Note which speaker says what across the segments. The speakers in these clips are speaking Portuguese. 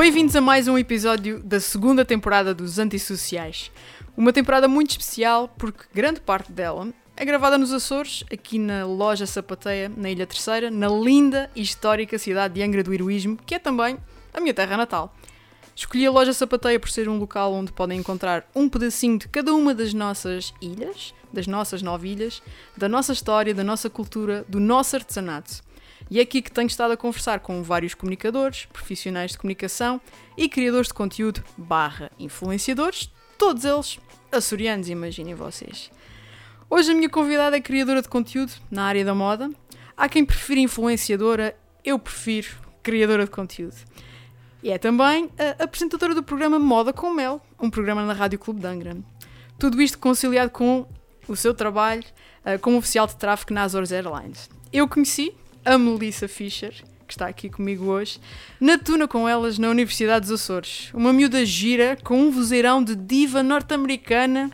Speaker 1: Bem-vindos a mais um episódio da segunda temporada dos Antissociais. Uma temporada muito especial porque grande parte dela é gravada nos Açores, aqui na Loja Sapateia, na Ilha Terceira, na linda e histórica cidade de Angra do Heroísmo, que é também a minha terra natal. Escolhi a Loja Sapateia por ser um local onde podem encontrar um pedacinho de cada uma das nossas ilhas, das nossas nove ilhas, da nossa história, da nossa cultura, do nosso artesanato. E é aqui que tenho estado a conversar com vários comunicadores, profissionais de comunicação e criadores de conteúdo barra influenciadores, todos eles açorianos, imaginem vocês. Hoje a minha convidada é criadora de conteúdo na área da moda. Há quem prefira influenciadora, eu prefiro criadora de conteúdo. E é também apresentadora do programa Moda com Mel, um programa na Rádio Clube de. Tudo isto conciliado com o seu trabalho uh, como oficial de tráfego na Azores Airlines. Eu conheci a Melissa Fischer, que está aqui comigo hoje, na tuna com elas na Universidade dos Açores. Uma miúda gira com um vozeirão de diva norte-americana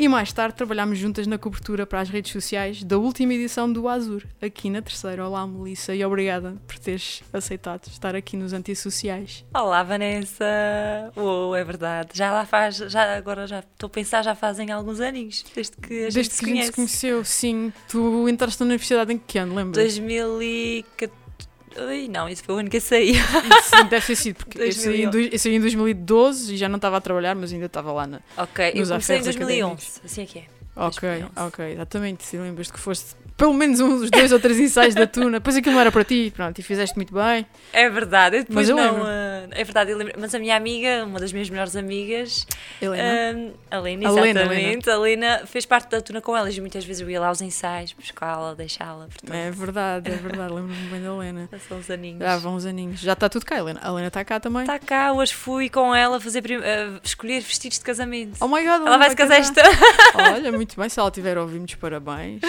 Speaker 1: e mais tarde trabalhámos juntas na cobertura para as redes sociais da última edição do Azur, aqui na terceira. Olá, Melissa, e obrigada por teres aceitado estar aqui nos Antissociais.
Speaker 2: Olá, Vanessa! Oh, é verdade. Já lá faz, já, agora já estou a pensar, já fazem alguns aninhos, desde que a gente
Speaker 1: Desde
Speaker 2: se
Speaker 1: que a gente se conheceu, sim. Tu entraste na universidade em que ano, lembras?
Speaker 2: 2014. Ai, não, isso foi o ano que eu saí.
Speaker 1: Sim, deve ter sido, porque eu saí, em,
Speaker 2: 2011.
Speaker 1: dois- eu saí em 2012 e já não estava a trabalhar, mas ainda estava lá na.
Speaker 2: ok, eu
Speaker 1: Nos
Speaker 2: comecei em
Speaker 1: aferros
Speaker 2: 2011. Assim é que é.
Speaker 1: Ok,
Speaker 2: 2011.
Speaker 1: ok, exatamente. Se lembras que foste pelo menos uns dois ou três ensaios da tuna, depois aquilo não era para ti, pronto, e fizeste muito bem.
Speaker 2: É verdade, eu
Speaker 1: Mas
Speaker 2: depois
Speaker 1: eu
Speaker 2: não.
Speaker 1: lembro.
Speaker 2: ah, é verdade, eu lembro. Mas a minha amiga, uma das minhas melhores amigas,
Speaker 1: Helena.
Speaker 2: ah, a Lena,
Speaker 1: A Lena,
Speaker 2: exatamente, a Lena fez parte da tuna com elas e muitas vezes eu ia lá aos ensaios, buscá-la, deixá-la. Portanto,
Speaker 1: é verdade, é verdade, lembro-me bem da Helena.
Speaker 2: são uns aninhos.
Speaker 1: Já vão uns aninhos. Já está tudo cá, Helena. A Helena está cá também.
Speaker 2: Está cá, hoje fui com ela fazer prim- ah, escolher vestidos de casamento.
Speaker 1: Oh my god,
Speaker 2: ela vai se casar esta.
Speaker 1: Olha, muito bem, se ela tiver a ouvir, muitos parabéns.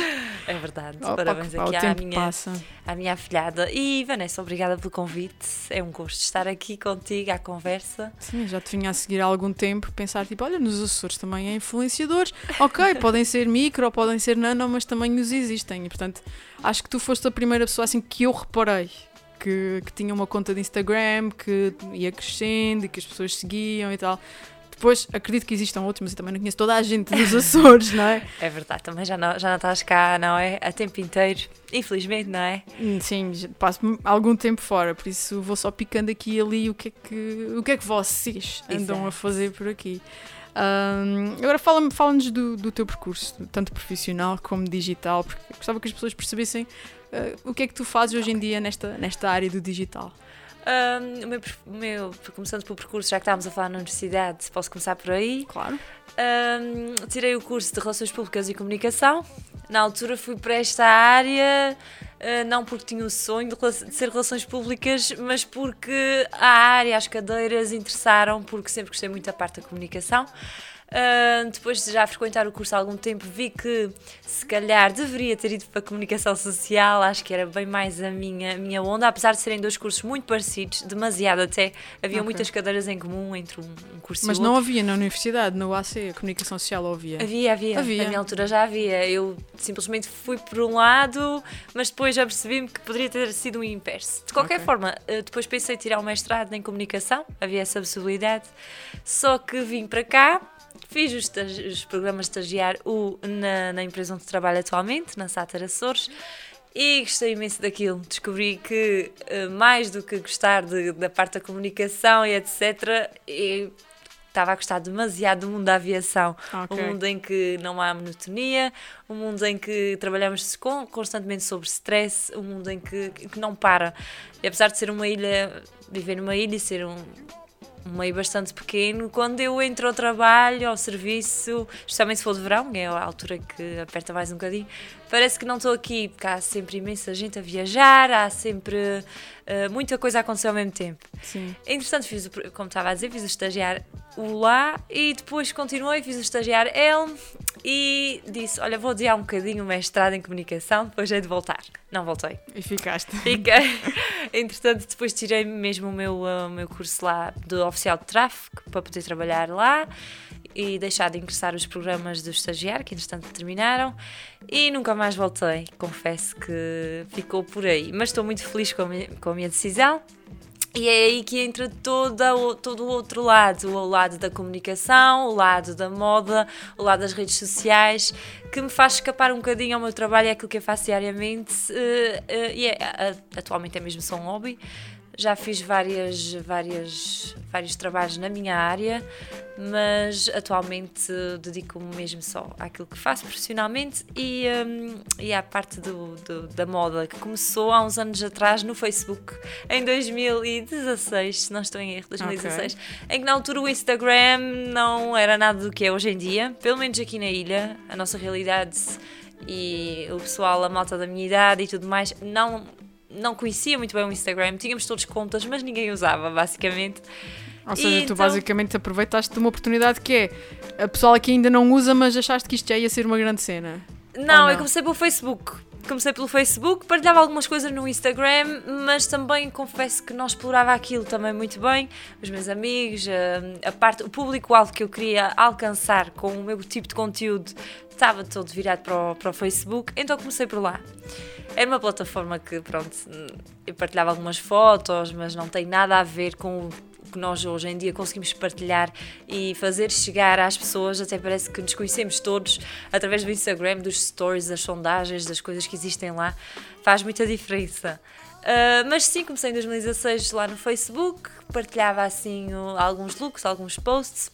Speaker 2: É verdade,
Speaker 1: Oh,
Speaker 2: parabéns
Speaker 1: pá,
Speaker 2: aqui à minha,
Speaker 1: passa.
Speaker 2: à minha afilhada. E Vanessa, obrigada pelo convite. É um gosto estar aqui contigo à conversa.
Speaker 1: Sim, já te vinha a seguir há algum tempo, pensar tipo, olha, nos Açores também há influenciadores. Ok, podem ser micro, podem ser nano, mas também os existem. E portanto, acho que tu foste a primeira pessoa assim que eu reparei. Que, que tinha uma conta de Instagram, que ia crescendo e que as pessoas seguiam e tal. Depois, acredito que existam outros, mas eu também não conheço toda a gente dos Açores, não é?
Speaker 2: É verdade, também já não, já não estás cá, não é? A tempo inteiro. Infelizmente, não é?
Speaker 1: Hum, Sim, passo algum tempo fora, por isso vou só picando aqui e ali o que é que, o que, é que vocês andam
Speaker 2: Exato.
Speaker 1: a fazer por aqui. Ahm, agora fala-nos do, do teu percurso, tanto profissional como digital, porque gostava que as pessoas percebessem ah, o que é que tu fazes hoje em dia nesta, nesta área do digital.
Speaker 2: O meu, meu- começando pelo percurso, já que estávamos a falar na universidade, posso começar por aí.
Speaker 1: Claro.
Speaker 2: Ahm, tirei o curso de Relações Públicas e Comunicação. Na altura fui para esta área, ah, não porque tinha o sonho de ser Relações Públicas, mas porque a área, as cadeiras interessaram, porque sempre gostei muito da parte da comunicação. Ah, depois de já frequentar o curso há algum tempo, vi que se calhar deveria ter ido para a comunicação social, acho que era bem mais a minha, minha onda, apesar de serem dois cursos muito parecidos, demasiado até. Havia
Speaker 1: Ok.
Speaker 2: muitas cadeiras em comum entre um, um curso
Speaker 1: Mas
Speaker 2: e o
Speaker 1: não
Speaker 2: outro.
Speaker 1: havia na universidade, no AC, a comunicação social havia.
Speaker 2: Havia, havia,
Speaker 1: Havia.
Speaker 2: Na minha altura já havia. Eu simplesmente fui por um lado, mas depois já percebi-me que poderia ter sido um inverso. De qualquer
Speaker 1: Ok.
Speaker 2: forma, eh, depois pensei em tirar um mestrado em comunicação, havia essa possibilidade. Só que vim para cá, fiz os, os programas de estagiar o, na, na empresa onde trabalho atualmente, na Sáter Açores. E gostei imenso daquilo. Descobri que, eh, mais do que gostar de- da parte da comunicação e etc., estava a gostar demasiado do mundo da aviação.
Speaker 1: Ok.
Speaker 2: Um mundo em que não há monotonia, um mundo em que trabalhamos con- constantemente sobre stress, um mundo em que, que não para. E apesar de ser uma ilha, viver numa ilha e ser um, um meio bastante pequeno, quando eu entro ao trabalho, ao serviço, especialmente se for de verão, é a altura que aperta mais um bocadinho, parece que não estou aqui, porque há sempre imensa gente a viajar, há sempre eh, muita coisa a acontecer ao mesmo tempo.
Speaker 1: Sim.
Speaker 2: Entretanto, fiz o, como estava a dizer, fiz o estagiar o lá e depois continuei, fiz o estagiar ele e disse: Olha, vou adiar um bocadinho o mestrado em comunicação, depois é de voltar. Não voltei.
Speaker 1: E ficaste.
Speaker 2: Fiquei. Entretanto, depois tirei mesmo o meu, uh, o meu curso lá de oficial de tráfego para poder trabalhar lá e deixar de ingressar os programas do estagiário, que entretanto terminaram, e nunca mais voltei. Confesso que ficou por aí. Mas estou muito feliz com a minha, com a minha decisão. E é aí que entra toda, o- todo o outro lado, o lado da comunicação, o lado da moda, o lado das redes sociais, que me faz escapar um bocadinho ao meu trabalho, é aquilo que eu faço diariamente, eh, eh, e é, atualmente é mesmo só um hobby. Já fiz várias, várias, vários trabalhos na minha área, mas atualmente dedico-me mesmo só àquilo que faço profissionalmente e, hum, e à parte do, do- da moda, que começou há uns anos atrás no Facebook, em 2016, se não estou em erro, 2016, em que na altura o Instagram não era nada do que é hoje em dia, pelo menos aqui na ilha, a nossa realidade e o pessoal, a malta da minha idade e tudo mais, não, não conhecia muito bem o Instagram, tínhamos todos contas, mas ninguém usava, basicamente.
Speaker 1: Ou seja,
Speaker 2: E
Speaker 1: tu
Speaker 2: então-
Speaker 1: basicamente aproveitaste de uma oportunidade que é a pessoa que ainda não usa, mas achaste que isto já ia ser uma grande cena.
Speaker 2: Não,
Speaker 1: Ou
Speaker 2: eu
Speaker 1: não?
Speaker 2: comecei pelo Facebook. Comecei pelo Facebook, partilhava algumas coisas no Instagram, mas também confesso que não explorava aquilo também muito bem. Os meus amigos, a, parte, o público-alvo que eu queria alcançar com o meu tipo de conteúdo estava todo virado para o, para o Facebook, então comecei por lá. Era uma plataforma que, pronto, eu partilhava algumas fotos, mas não tem nada a ver com o que nós hoje em dia conseguimos partilhar e fazer chegar às pessoas, até parece que nos conhecemos todos através do Instagram, dos stories, das sondagens, das coisas que existem lá, faz muita diferença. Ah, mas sim, comecei em 2016 lá no Facebook, partilhava assim alguns looks, alguns posts.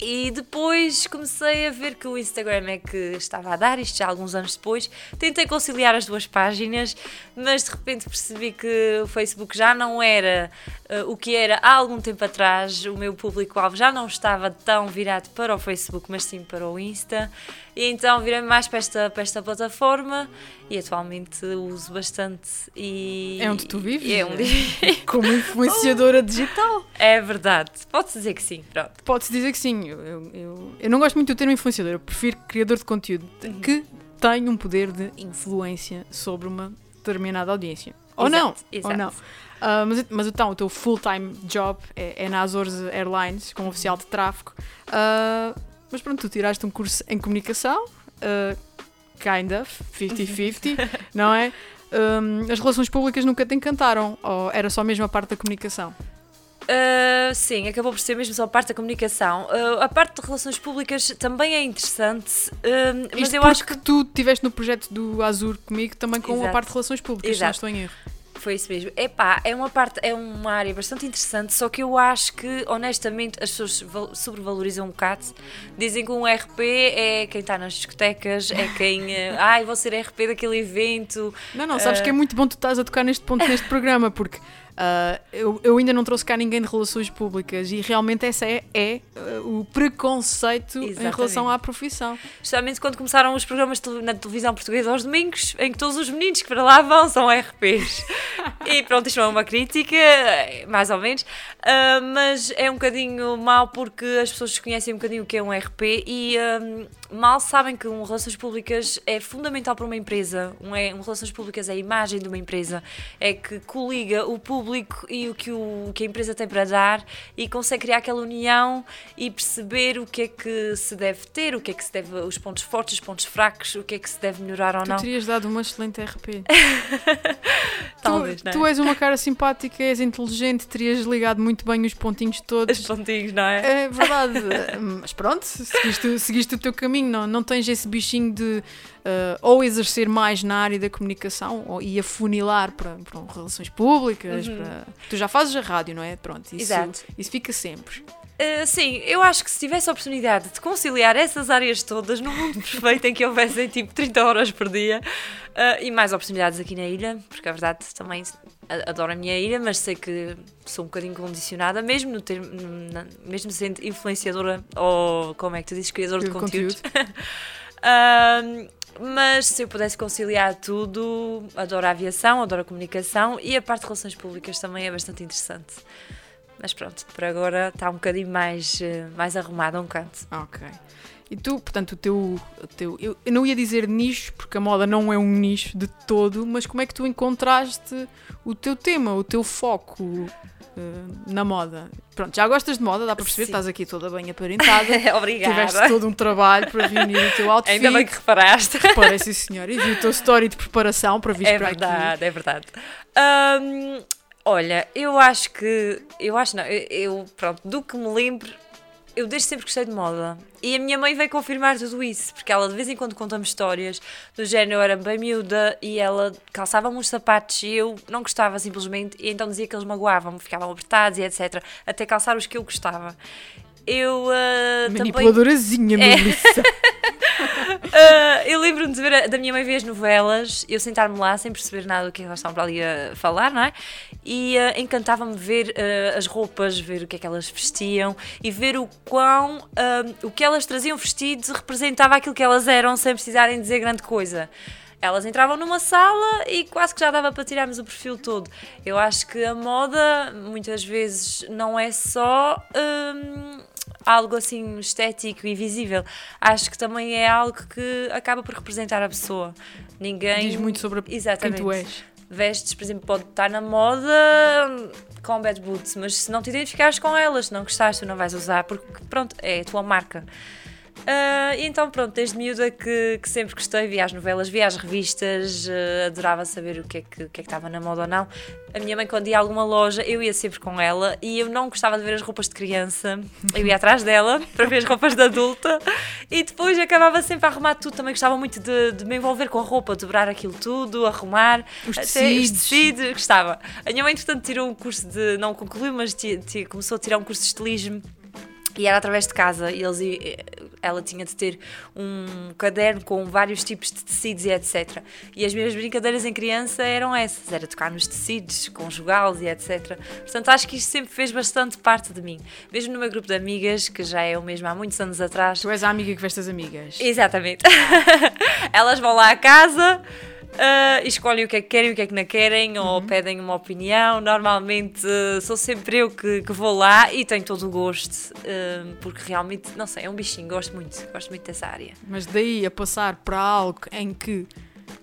Speaker 2: E depois comecei a ver que o Instagram é que estava a dar, isto já alguns anos depois. Tentei conciliar as duas páginas, mas de repente percebi que o Facebook já não era eh, o que era há algum tempo atrás. O meu público-alvo já não estava tão virado para o Facebook, mas sim para o Insta. E então virei mais para esta, para esta plataforma e atualmente uso bastante. E,
Speaker 1: É onde tu vives?
Speaker 2: É onde
Speaker 1: Como influenciadora digital.
Speaker 2: É verdade. Pode-se dizer que sim, pronto.
Speaker 1: Pode-se dizer que sim. Eu, eu, eu, não gosto muito do termo influenciador, eu prefiro criador de conteúdo
Speaker 2: Uhum.
Speaker 1: que tem um poder de influência sobre uma determinada audiência. Ou não,
Speaker 2: Exato,
Speaker 1: ou
Speaker 2: exato.
Speaker 1: não. Ah, mas, mas então, o teu full-time job é, é na Azores Airlines, como oficial de tráfego. Ah, mas pronto, tu tiraste um curso em comunicação, ah, kind of, 50-50, não é? Hum, as relações públicas nunca te encantaram, ou era só mesmo a parte da comunicação?
Speaker 2: Uh, sim, acabou por ser mesmo só a parte da comunicação. Uh, a parte de relações públicas também é interessante, uh, mas eu acho que
Speaker 1: tu estiveste no projeto do Azur comigo também com a
Speaker 2: Exato.
Speaker 1: parte de relações públicas, se não
Speaker 2: Exato.
Speaker 1: estou em erro.
Speaker 2: Foi isso mesmo. Epá, é uma parte, é uma área bastante interessante, só que eu acho que, honestamente, as pessoas val- sobrevalorizam um bocado. Dizem que um RP é quem está nas discotecas, é quem. Uh, Ai, vou ser RP daquele evento.
Speaker 1: Não, não, sabes
Speaker 2: Ah.
Speaker 1: que é muito bom tu estás a tocar neste ponto neste programa, porque ah, eu, eu ainda não trouxe cá ninguém de relações públicas e realmente essa é, é, ah, o preconceito em
Speaker 2: Exatamente.
Speaker 1: relação à profissão.
Speaker 2: Justamente quando começaram os programas na televisão portuguesa aos domingos, em que todos os meninos que para lá vão são RPs. e pronto, isto é uma crítica, mais ou menos, ah, mas é um bocadinho mau porque as pessoas desconhecem um bocadinho o que é um RP e mal sabem que um Relações Públicas é fundamental para uma empresa. Um, é, um Relações Públicas é a imagem de uma empresa, é que coliga o público e o que, o que a empresa tem para dar e consegue criar aquela união e perceber o que é que se deve ter, o que é que se deve, os pontos fortes, os pontos fracos, o que é que se deve melhorar ou
Speaker 1: Tu
Speaker 2: não.
Speaker 1: terias dado uma excelente RP.
Speaker 2: Talvez,
Speaker 1: tu,
Speaker 2: não é?
Speaker 1: tu és uma cara simpática, és inteligente, terias ligado muito bem os pontinhos todos.
Speaker 2: Os pontinhos, não é?
Speaker 1: É verdade, mas pronto, seguiste, seguiste o teu caminho, não, não tens esse bichinho de eh, ou exercer mais na área da comunicação ou, e afunilar para, para relações públicas. para- Tu já fazes a rádio, não é? Pronto, isso,
Speaker 2: Uhum. Exato.
Speaker 1: isso fica sempre.
Speaker 2: Uh, sim, eu acho que se tivesse a oportunidade de conciliar essas áreas todas num mundo perfeito em que houvessem tipo 30 horas por dia uh, e mais oportunidades aqui na ilha, porque a verdade também adoro a minha ilha, mas sei que sou um bocadinho condicionada, mesmo, no na- mesmo sendo influenciadora ou como é que tu dizes, criador de
Speaker 1: De
Speaker 2: conteúdo. Um, mas se eu pudesse conciliar tudo, adoro a aviação, adoro a comunicação e a parte de relações públicas também é bastante interessante. Mas pronto, por agora está um bocadinho mais, eh, mais arrumado a um canto.
Speaker 1: Ok. E tu, portanto, o teu. O teu eu, eu não ia dizer nicho, porque a moda não é um nicho de todo, mas como é que tu encontraste o teu tema, o teu foco eh, na moda? Pronto, já gostas de moda, dá para perceber,
Speaker 2: Sim.
Speaker 1: estás aqui toda bem aparentada.
Speaker 2: Obrigada.
Speaker 1: Tiveste todo um trabalho para reunir o teu outfit.
Speaker 2: Ainda bem que reparaste.
Speaker 1: Reparei, sim senhor. E vi o teu story de preparação para vir
Speaker 2: É
Speaker 1: para aqui.
Speaker 2: verdade, é verdade. Olha, eu acho que. Eu acho não. Eu, eu, pronto, do que me lembro, eu desde sempre gostei de moda. E a minha mãe veio confirmar tudo isso, porque ela de vez em quando conta-me histórias do género, eu era bem miúda e ela calçava-me uns sapatos e eu não gostava simplesmente, e então dizia que eles magoavam-me, ficavam apertados e etc. Até calçar os que eu gostava. Eu uh, também.
Speaker 1: Manipuladorazinha, Melissa.
Speaker 2: Uh, eu lembro-me de ver a- da minha mãe ver as novelas, eu sentar-me lá sem perceber nada do que elas estavam para ali a falar, não é? E uh, encantava-me ver uh, as roupas, ver o que é que elas vestiam e ver o quão o que elas traziam vestidos representava aquilo que elas eram sem precisarem dizer grande coisa. Elas entravam numa sala e quase que já dava para tirarmos o perfil todo. Eu acho que a moda muitas vezes não é só. Algo assim estético e visível. Acho que também é algo que acaba por representar a pessoa. Ninguém.
Speaker 1: Diz muito sobre quem
Speaker 2: Exatamente.
Speaker 1: tu és.
Speaker 2: Vestes, por exemplo, pode estar na moda com bad boots, mas se não te identificares com elas, se não gostares, tu não vais usar, porque pronto, é a tua marca. E então, pronto, desde miúda que, que sempre gostei, via as novelas, via as revistas, ah, adorava saber o que, é que, o que é que estava na moda ou não. A minha mãe, quando ia a alguma loja, eu ia sempre com ela e eu não gostava de ver as roupas de criança, eu ia atrás dela para ver as roupas de adulta e depois acabava sempre a arrumar tudo. Também gostava muito de, de me envolver com a roupa, dobrar aquilo tudo, arrumar,
Speaker 1: Os
Speaker 2: até
Speaker 1: tecidos.
Speaker 2: os tecidos, gostava. A minha mãe, entretanto, tirou um curso de. não concluiu, mas começou a tirar um curso de estilismo. E era através de casa, e eles, ela tinha de ter um caderno com vários tipos de tecidos e etc. E as minhas brincadeiras em criança eram essas, era tocar nos tecidos, conjugá-los e etc. Portanto, acho que isto sempre fez bastante parte de mim. Mesmo no meu grupo de amigas, que já é o mesmo há muitos anos atrás,
Speaker 1: Tu és a amiga que veste as amigas.
Speaker 2: Exatamente. Elas vão lá à casa, e escolhem o que é que querem o que é que não querem, ou pedem uma opinião. Normalmente ah, sou sempre eu que, que vou lá e tenho todo o gosto, ah, porque realmente, não sei, é um bichinho, gosto muito, gosto muito dessa área.
Speaker 1: Mas daí a passar para algo em que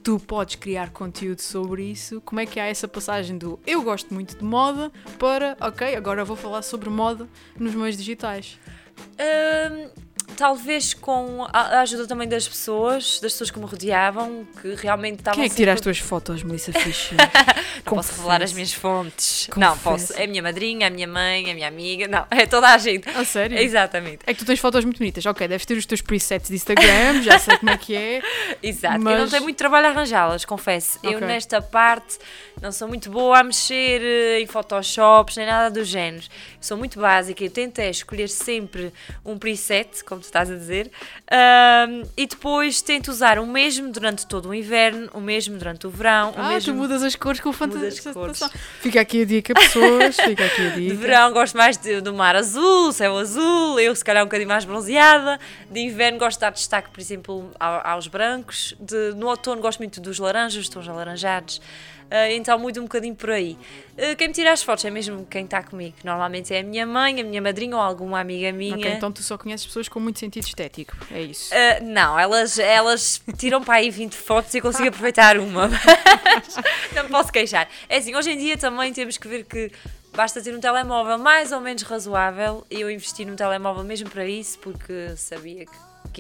Speaker 1: tu podes criar conteúdo sobre isso, como é que há essa passagem do eu gosto muito de moda para, ok, agora vou falar sobre moda nos meios digitais?
Speaker 2: Talvez com a ajuda também das pessoas, das pessoas que me rodeavam, que realmente estavam
Speaker 1: Quem é que
Speaker 2: sempre-
Speaker 1: tira as tuas fotos, Melissa Fischer?
Speaker 2: Não posso revelar as minhas fontes.
Speaker 1: Confesso.
Speaker 2: Não, posso. É a minha madrinha, a minha mãe, a minha amiga. Não, é toda a gente.
Speaker 1: A sério?
Speaker 2: Exatamente.
Speaker 1: É que tu tens fotos muito bonitas. Ok, deves ter os teus presets de Instagram, já sei como é que é.
Speaker 2: Exato. Eu
Speaker 1: Mas-
Speaker 2: não tenho muito trabalho a arranjá-las, confesso. Eu
Speaker 1: Ok.
Speaker 2: nesta parte não sou muito boa a mexer eh, em Photoshops nem nada do género. Sou muito básica. Eu tento é escolher sempre um preset, como tu estás a dizer, ahm, e depois tento usar o mesmo durante todo o inverno, o mesmo durante o verão, o
Speaker 1: Ah,
Speaker 2: mesmo
Speaker 1: tu mudas as cores com fantasia. Fica aqui a dica, pessoas. Fica aqui a
Speaker 2: De
Speaker 1: dica.
Speaker 2: verão gosto mais de- do mar azul, céu azul, eu se calhar um bocadinho mais bronzeada. De inverno gosto de dar destaque, por exemplo, ao- aos brancos. De- no outono gosto muito dos laranjas, tons alaranjados. Ah, então mudo um bocadinho por aí. Ah, quem me tira as fotos é mesmo quem está comigo. Normalmente é a minha mãe, a minha madrinha ou alguma amiga minha.
Speaker 1: Ok, então tu só conheces pessoas com muito sentido estético. É isso.
Speaker 2: Ah, não, elas, elas tiram para aí 20 fotos e consigo aproveitar uma. Mas não me posso queixar. É assim, hoje em dia também temos que ver que basta ter um telemóvel mais ou menos razoável. Eu investi num telemóvel mesmo para isso, porque sabia que,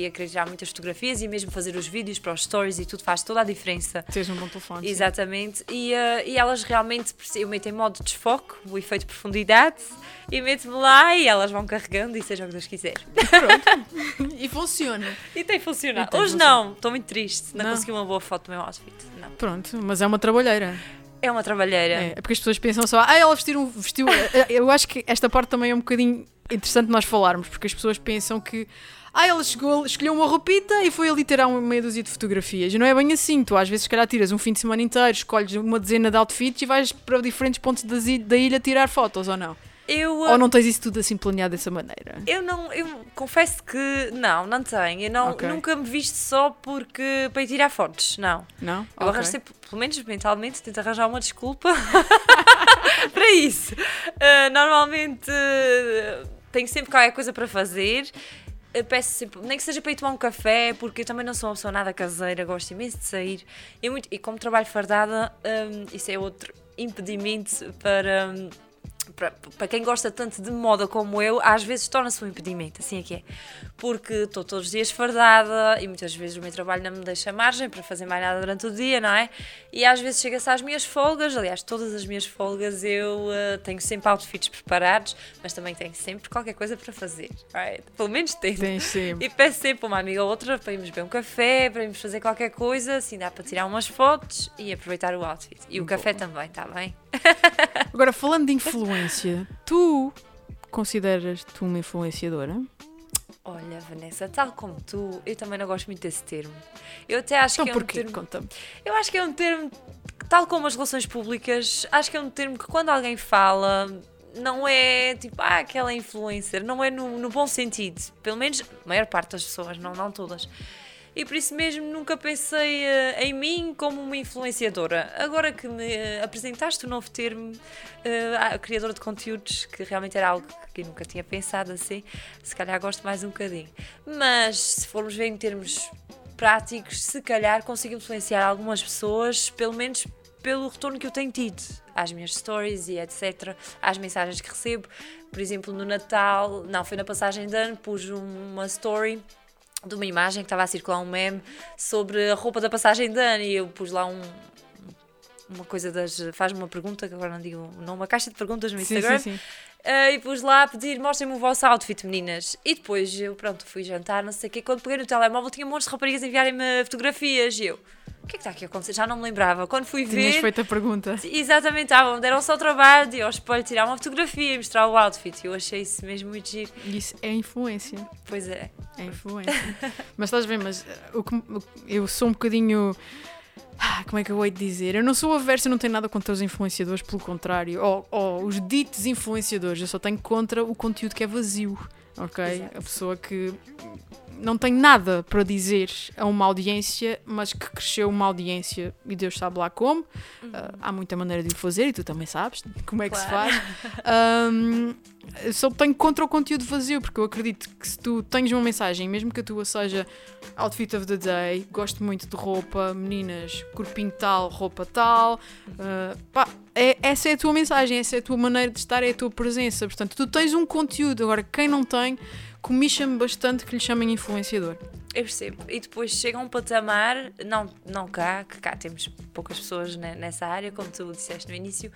Speaker 2: querer tirar muitas fotografias e mesmo fazer os vídeos para os stories e tudo faz toda a diferença.
Speaker 1: Teres um bom telefone.
Speaker 2: Exatamente, e, eh, e elas realmente, eu meto em modo de desfoque, o efeito de profundidade, e meto-me lá e elas vão carregando e seja o que Deus quiser.
Speaker 1: E funciona.
Speaker 2: E tem funcionado. Hoje não, estou muito triste. Não,
Speaker 1: Não.
Speaker 2: consegui uma boa foto do meu outfit. Não.
Speaker 1: Pronto, mas é uma trabalheira.
Speaker 2: É uma trabalheira.
Speaker 1: É, é porque as pessoas pensam só, ah, ela vestiu. Vestiu... Eu acho que esta parte também é um bocadinho interessante nós falarmos, porque as pessoas pensam que. Ah, ela chegou, escolheu uma roupita e foi ali tirar uma meia dúzia de fotografias. Não é bem assim. Tu às vezes, se calhar, tiras um fim de semana inteiro, escolhes uma dezena de outfits e vais para diferentes pontos da ilha tirar fotos, ou não?
Speaker 2: Eu,
Speaker 1: Ou não tens isso tudo assim planeado dessa maneira?
Speaker 2: eu não, eu confesso que não, não tenho. Eu não,
Speaker 1: Ok.
Speaker 2: nunca me visto só porque para ir tirar fotos, não.
Speaker 1: Não?
Speaker 2: Eu
Speaker 1: Ok.
Speaker 2: arranjo sempre, pelo menos mentalmente, tento arranjar uma desculpa para isso. Uh, normalmente uh, tenho sempre qualquer coisa para fazer. Eu peço sempre, nem que seja para ir tomar um café, porque eu também não sou uma pessoa nada caseira, gosto imenso de sair. Eu muito, e como trabalho fardada, um, isso é outro impedimento para, um, para, quem gosta tanto de moda como eu, às vezes torna-se um impedimento, assim é que é. Porque estou todos os dias fardada e muitas vezes o meu trabalho não me deixa margem para fazer mais nada durante o dia, não é? E às vezes chega-se às minhas folgas, aliás, todas as minhas folgas eu uh, tenho sempre outfits preparados, mas também tenho sempre qualquer coisa para fazer, right? Pelo menos tenho.
Speaker 1: Tens sempre.
Speaker 2: E peço sempre uma amiga ou outra para irmos beber um café, para irmos fazer qualquer coisa, assim dá para tirar umas fotos e aproveitar o outfit. E o café também, está bem?
Speaker 1: Agora, falando de influência, tu consideras-te uma influenciadora?
Speaker 2: Olha, Vanessa, tal como tu, eu também não gosto muito desse termo. Eu até acho
Speaker 1: Então
Speaker 2: que é um
Speaker 1: porquê?
Speaker 2: termo.
Speaker 1: Conta-me.
Speaker 2: Eu acho que é um termo, tal como as relações públicas, acho que é um termo que quando alguém fala, não é tipo, ah, aquela influencer, não é no, no bom sentido. Pelo menos a maior parte das pessoas, não, não todas. E por isso mesmo nunca pensei eh, em mim como uma influenciadora. Agora que me eh, apresentaste o novo termo, a criadora de conteúdos, que realmente era algo que eu nunca tinha pensado assim, se calhar gosto mais um bocadinho. Mas se formos ver em termos práticos, se calhar consigo influenciar algumas pessoas, pelo menos pelo retorno que eu tenho tido às minhas stories e etc, às mensagens que recebo. Por exemplo, no Natal, não, foi na passagem de ano, pus uma story de uma imagem que estava a circular um meme sobre a roupa da passagem de ano e eu pus lá um uma coisa das. faz-me uma pergunta, que agora não digo o nome, uma caixa de perguntas no
Speaker 1: Sim,
Speaker 2: Instagram.
Speaker 1: sim, sim.
Speaker 2: Uh, e pus lá a pedir, mostrem-me o vosso outfit, meninas. E depois eu, pronto, fui jantar, não sei o quê. Quando peguei no telemóvel, tinha um monte de raparigas a enviarem-me fotografias. E eu, o que é que está aqui a acontecer? Já não me lembrava. Quando fui
Speaker 1: Tinhas
Speaker 2: ver.
Speaker 1: feito a pergunta.
Speaker 2: Exatamente, estavam, deram só o trabalho de ao espelho tirar uma fotografia e mostrar o outfit. Eu achei isso mesmo muito giro.
Speaker 1: E Isso é influência.
Speaker 2: Pois é.
Speaker 1: É influência. mas estás bem, mas uh, o que, eu sou um bocadinho. Ah, Como é que eu hei de dizer? Eu não sou aversa, eu não tenho nada contra os influenciadores, pelo contrário. Ou, ou os ditos influenciadores, eu só tenho contra o conteúdo que é vazio. Ok?
Speaker 2: Exato.
Speaker 1: A pessoa que não tem nada para dizer a uma audiência, mas que cresceu uma audiência e Deus sabe lá como. Ah, há muita maneira de o fazer e tu também sabes como é que
Speaker 2: Claro.
Speaker 1: se faz. Eu só tenho contra o conteúdo vazio, porque eu acredito que se tu tens uma mensagem, mesmo que a tua seja outfit of the day, gosto muito de roupa, meninas, corpinho tal, roupa tal, ah, pá, é- essa é a tua mensagem, essa é a tua maneira de estar, é a tua presença. Portanto, tu tens um conteúdo. Agora, quem não tem, comicha-me bastante que lhe chamem influenciador.
Speaker 2: Eu percebo. E depois chega a um patamar, não, não cá, que cá temos poucas pessoas ne- nessa área, como tu disseste no início,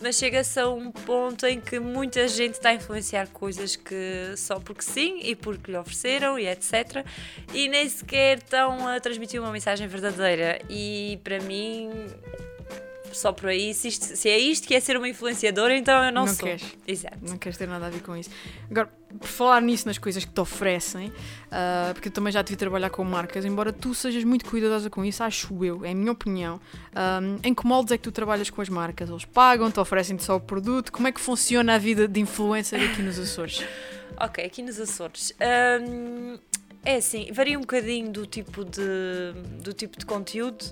Speaker 2: mas chega-se a um ponto em que muita gente está a influenciar coisas que só porque sim e porque lhe ofereceram e etc. E nem sequer estão a transmitir uma mensagem verdadeira. E para mim, só por aí, se, isto- se é isto que é ser uma influenciadora, então eu não,
Speaker 1: Não
Speaker 2: sou.
Speaker 1: queres.
Speaker 2: Exato.
Speaker 1: Não queres ter nada a ver com isso. Agora, por falar nisso, nas coisas que te oferecem, ah, porque eu também já tive trabalhar com marcas, embora tu sejas muito cuidadosa com isso, acho eu, é a minha opinião. Ah, em que moldes é que tu trabalhas com as marcas? Eles pagam-te, oferecem-te só o produto? Como é que funciona a vida de influencer aqui nos Açores?
Speaker 2: Ok, aqui nos Açores. Hum, é assim, varia um bocadinho do tipo de, do tipo de conteúdo,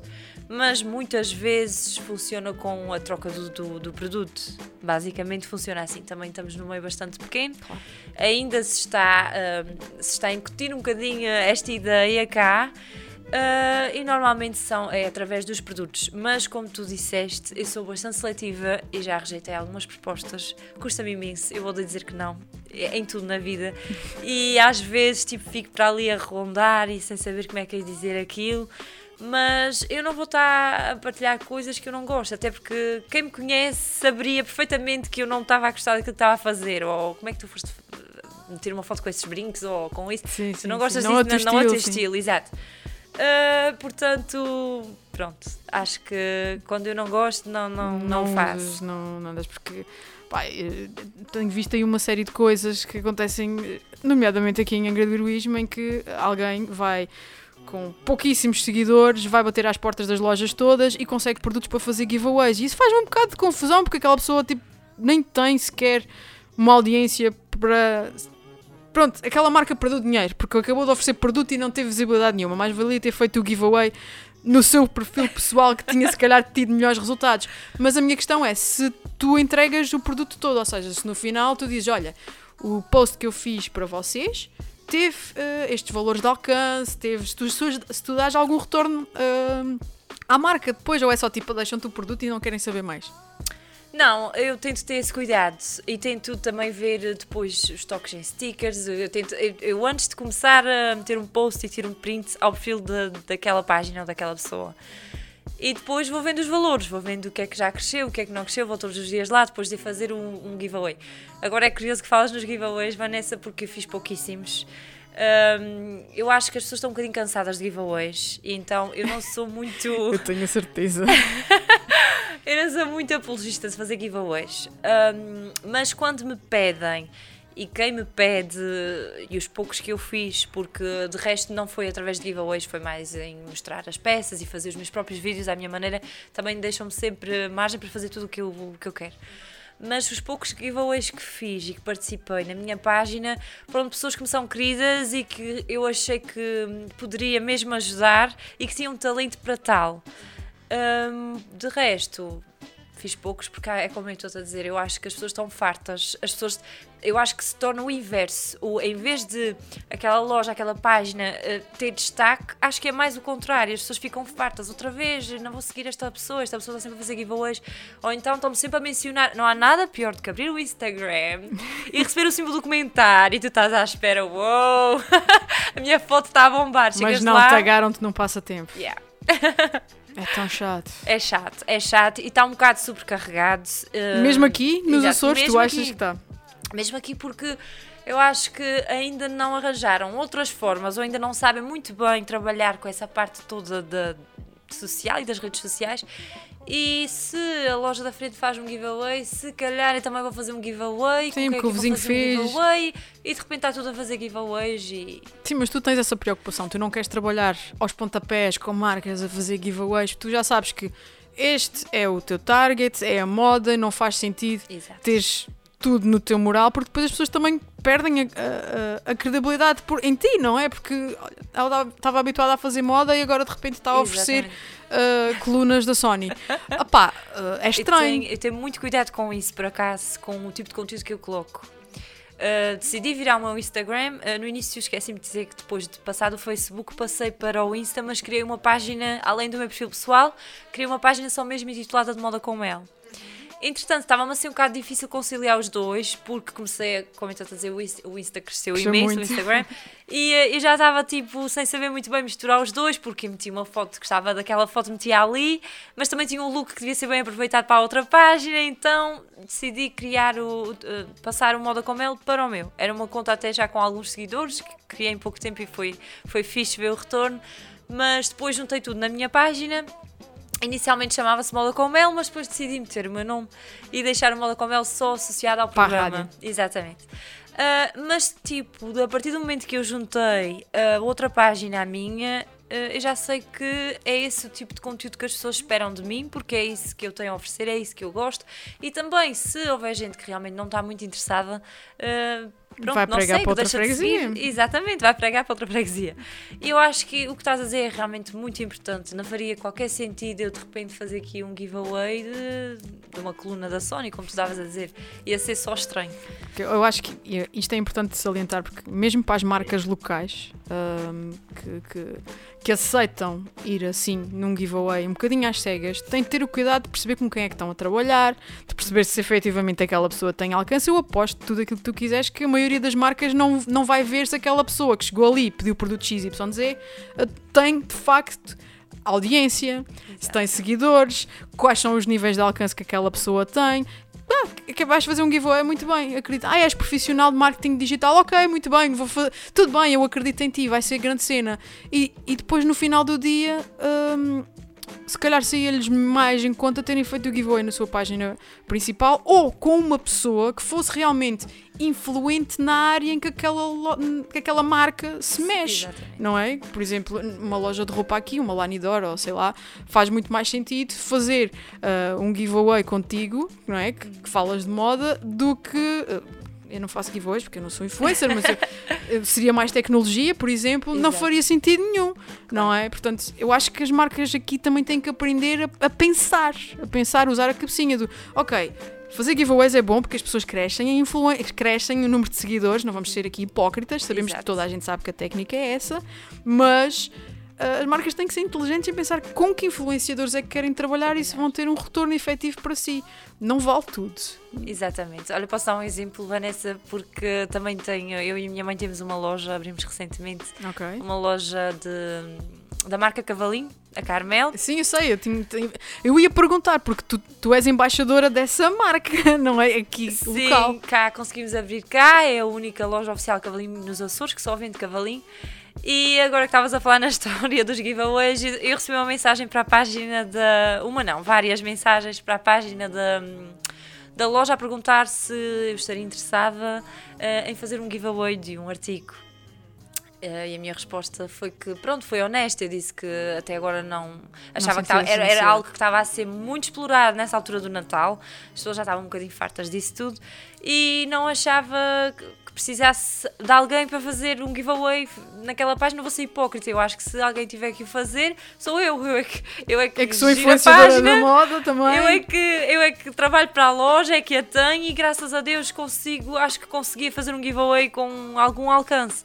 Speaker 2: mas muitas vezes funciona com a troca do, do, do produto. Basicamente funciona assim. Também estamos num meio bastante pequeno.
Speaker 1: Claro.
Speaker 2: Ainda se está, hum, se está a incutir um bocadinho esta ideia cá. Ah, e normalmente são é através dos produtos, mas como tu disseste, eu sou bastante seletiva e já rejeitei algumas propostas. Custa-me imenso, eu vou dizer que não, é- em tudo na vida. E às vezes tipo, fico para ali a rondar e sem saber como é que é dizer aquilo. Mas eu não vou estar a partilhar coisas que eu não gosto, até porque quem me conhece saberia perfeitamente que eu não estava a gostar daquilo que estava a fazer, ou como é que tu foste meter uma foto com esses brincos, ou com isso.
Speaker 1: Sim,
Speaker 2: Se não gostas
Speaker 1: Não é o
Speaker 2: disso,
Speaker 1: teu
Speaker 2: não, não é o teu
Speaker 1: estilo, sim.
Speaker 2: exato. Ah, portanto, pronto, acho que quando eu não gosto, não, não, não, faço.
Speaker 1: usas, Não, não andas porque pá, tenho visto aí uma série de coisas que acontecem, nomeadamente aqui em Angra do Heroísmo, em que alguém vai com pouquíssimos seguidores, vai bater às portas das lojas todas e consegue produtos para fazer giveaways. E isso faz um bocado de confusão porque aquela pessoa tipo, nem tem sequer uma audiência para. Pronto, aquela marca perdeu dinheiro porque acabou de oferecer produto e não teve visibilidade nenhuma. Mais valia ter feito o giveaway no seu perfil pessoal que tinha se calhar tido melhores resultados. Mas a minha questão é se tu entregas o produto todo, ou seja, se no final tu dizes: Olha, o post que eu fiz para vocês teve eh, estes valores de alcance, teve, se tu, se tu dás algum retorno eh, à marca depois, ou é só tipo deixam-te o produto e não querem saber mais?
Speaker 2: Não, eu tento ter esse cuidado e tento também ver depois os toques em stickers. Eu, tento, eu, eu antes de começar a meter um post e tirar um print ao perfil de, daquela página ou daquela pessoa. E depois vou vendo os valores, vou vendo o que é que já cresceu, o que é que não cresceu, vou todos os dias lá depois de fazer um, um giveaway. Agora é curioso que falas nos giveaways, Vanessa, porque eu fiz pouquíssimos. Um, eu acho que as pessoas estão um bocadinho cansadas de giveaways então eu não sou muito.
Speaker 1: eu tenho a certeza.
Speaker 2: eu não sou muito apologista de fazer giveaways. Um, mas quando me pedem e quem me pede e os poucos que eu fiz, porque de resto não foi através de giveaways, foi mais em mostrar as peças e fazer os meus próprios vídeos à minha maneira, também deixam-me sempre margem para fazer tudo o que eu, que eu quero mas os poucos giveaways que fiz e que participei na minha página foram de pessoas que me são queridas e que eu achei que poderia mesmo ajudar e que tinham talento para tal. Um, de resto, fiz poucos porque é como eu estou a dizer, eu acho que as pessoas estão fartas, as pessoas, eu acho que se torna o inverso, o, em vez de aquela loja, aquela página uh, ter destaque, acho que é mais o contrário, as pessoas ficam fartas, outra vez, não vou seguir esta pessoa, esta pessoa está sempre a fazer giveaways, ou então estão-me sempre a mencionar, não há nada pior do que abrir o Instagram e receber o símbolo do comentário e tu estás à espera, uou, wow, a minha foto está a bombar,
Speaker 1: Mas não
Speaker 2: lá,
Speaker 1: tagaram-te num passatempo.
Speaker 2: Yeah.
Speaker 1: É tão chato.
Speaker 2: É chato, é chato e está um bocado sobrecarregado. Uh,
Speaker 1: mesmo aqui, nos Açores, tu achas aqui, que está?
Speaker 2: Mesmo aqui porque eu acho que ainda não arranjaram outras formas ou ainda não sabem muito bem trabalhar com essa parte toda de social e das redes sociais e se a loja da frente faz um giveaway, se calhar eu também vou fazer um giveaway.
Speaker 1: Sim, porque o vizinho fez.
Speaker 2: Um giveaway, e de repente está tudo a fazer giveaways e.
Speaker 1: Sim, mas tu tens essa preocupação. Tu não queres trabalhar aos pontapés com marcas a fazer giveaways. Tu já sabes que este é o teu target, é a moda, não faz sentido Exato. teres tudo no teu moral, porque depois as pessoas também perdem a, a, a credibilidade por, em ti, não é? Porque ela estava habituada a fazer moda e agora de repente está a oferecer uh, colunas da Sony. Epá, uh, é estranho.
Speaker 2: Eu tenho, eu tenho, muito cuidado com isso, por acaso, com o tipo de conteúdo que eu coloco. Uh, decidi virar o meu Instagram. Uh, no início esqueci-me de dizer que depois de passar do Facebook passei para o Insta, mas criei uma página, além do meu perfil pessoal, criei uma página só mesmo intitulada de moda com ela. Entretanto, estava-me assim um bocado difícil conciliar os dois, porque comecei a, como estou a dizer, o Insta, o Insta cresceu Cresceu imenso, muito. o Instagram, e eu já estava tipo sem saber muito bem misturar os dois, porque meti uma foto que gostava daquela foto, metia ali, mas também tinha um look que devia ser bem aproveitado para a outra página, então decidi criar o. Uh, passar o Moda com Mel para o meu. Era uma conta até já com alguns seguidores, que criei em pouco tempo e foi, foi fixe ver o retorno, mas depois juntei tudo na minha página Inicialmente chamava-se Moda com Mel, mas depois decidi meter o meu nome e deixar o Moda com Mel só associado ao Para programa. Exatamente. Uh, mas, tipo, a partir do momento que eu juntei uh, outra página à minha, uh, eu já sei que é esse o tipo de conteúdo que as pessoas esperam de mim, porque é isso que eu tenho a oferecer, é isso que eu gosto. E também, se houver gente que realmente não está muito interessada, Pronto,
Speaker 1: vai pregar
Speaker 2: sei,
Speaker 1: para outra freguesia.
Speaker 2: De Exatamente, vai pregar para outra freguesia. E eu acho que o que estás a dizer é realmente muito importante. Não faria qualquer sentido eu de repente fazer aqui um giveaway de, de uma coluna da Sony, como tu estavas a dizer. Ia ser só estranho.
Speaker 1: Eu acho que isto é importante salientar, porque mesmo para as marcas locais um, que, que, que, aceitam ir assim num giveaway um bocadinho às cegas, têm de ter o cuidado de perceber com quem é que estão a trabalhar, de perceber se efetivamente aquela pessoa tem alcance. Eu aposto tudo aquilo que tu quiseres que a maioria das marcas não, não vai ver se aquela pessoa que chegou ali e pediu o produto XYZ eh, tem de facto audiência, Exato. se tem seguidores, quais são os níveis de alcance que aquela pessoa tem. Ah, que vais fazer um giveaway, muito bem, acredito. Ah, és profissional de marketing digital, ok, muito bem, vou fazer. tudo bem, eu acredito em ti, vai ser grande cena. E, e depois no final do dia, hum, se calhar saía-lhes mais em conta terem feito o giveaway na sua página principal ou com uma pessoa que fosse realmente influente na área em que aquela, que aquela marca se mexe, Exatamente. não é? Por exemplo, uma loja de roupa aqui, uma Lanidor ou sei lá, faz muito mais sentido fazer uh, um giveaway contigo, não é? Que, que falas de moda, do que. Uh, eu não faço giveaways porque eu não sou influencer, mas eu, seria mais tecnologia, por exemplo, Exato. não faria sentido nenhum, claro. não é? Portanto, eu acho que as marcas aqui também têm que aprender a, a pensar, a pensar, usar a cabecinha do, ok, Fazer giveaways é bom porque as pessoas crescem, crescem o número de seguidores, não vamos ser aqui hipócritas, sabemos Exato. que toda a gente sabe que a técnica é essa, mas as marcas têm que ser inteligentes em pensar com que influenciadores é que querem trabalhar e se vão ter um retorno efetivo para si. Não vale tudo.
Speaker 2: Exatamente. Olha, posso dar um exemplo, Vanessa, porque também tenho, eu e a minha mãe temos uma loja, abrimos recentemente,
Speaker 1: Ok.
Speaker 2: uma loja de, da marca Cavalinho, a Carmel.
Speaker 1: Sim, eu sei, eu, tinha- eu ia perguntar, porque tu, tu és embaixadora dessa marca, não é? Aqui,
Speaker 2: Sim,
Speaker 1: local.
Speaker 2: cá conseguimos abrir cá, é a única loja oficial Cavalinho nos Açores, que só vende Cavalinho. E agora que estavas a falar na história dos giveaways, eu eu recebi uma mensagem para a página da. Uma não, várias mensagens para a página da, da loja a perguntar se eu estaria interessada eh, em fazer um giveaway de um artigo. Eh, e a minha resposta foi que, pronto, foi honesta. Eu disse que até agora não. Achava que
Speaker 1: sentia
Speaker 2: estava- era, era algo que estava a ser muito explorado nessa altura do Natal. As pessoas já estavam um bocadinho fartas disso tudo. E não achava que que precisasse de alguém para fazer um giveaway naquela página. Vou ser hipócrita. Eu acho que se alguém tiver que o fazer, sou eu. Eu é que, eu é que,
Speaker 1: É que sou influenciadora
Speaker 2: página.
Speaker 1: da moda também.
Speaker 2: Eu é, que, eu é que trabalho para a loja, é que a tenho e graças a Deus consigo, acho que conseguia fazer um giveaway com algum alcance.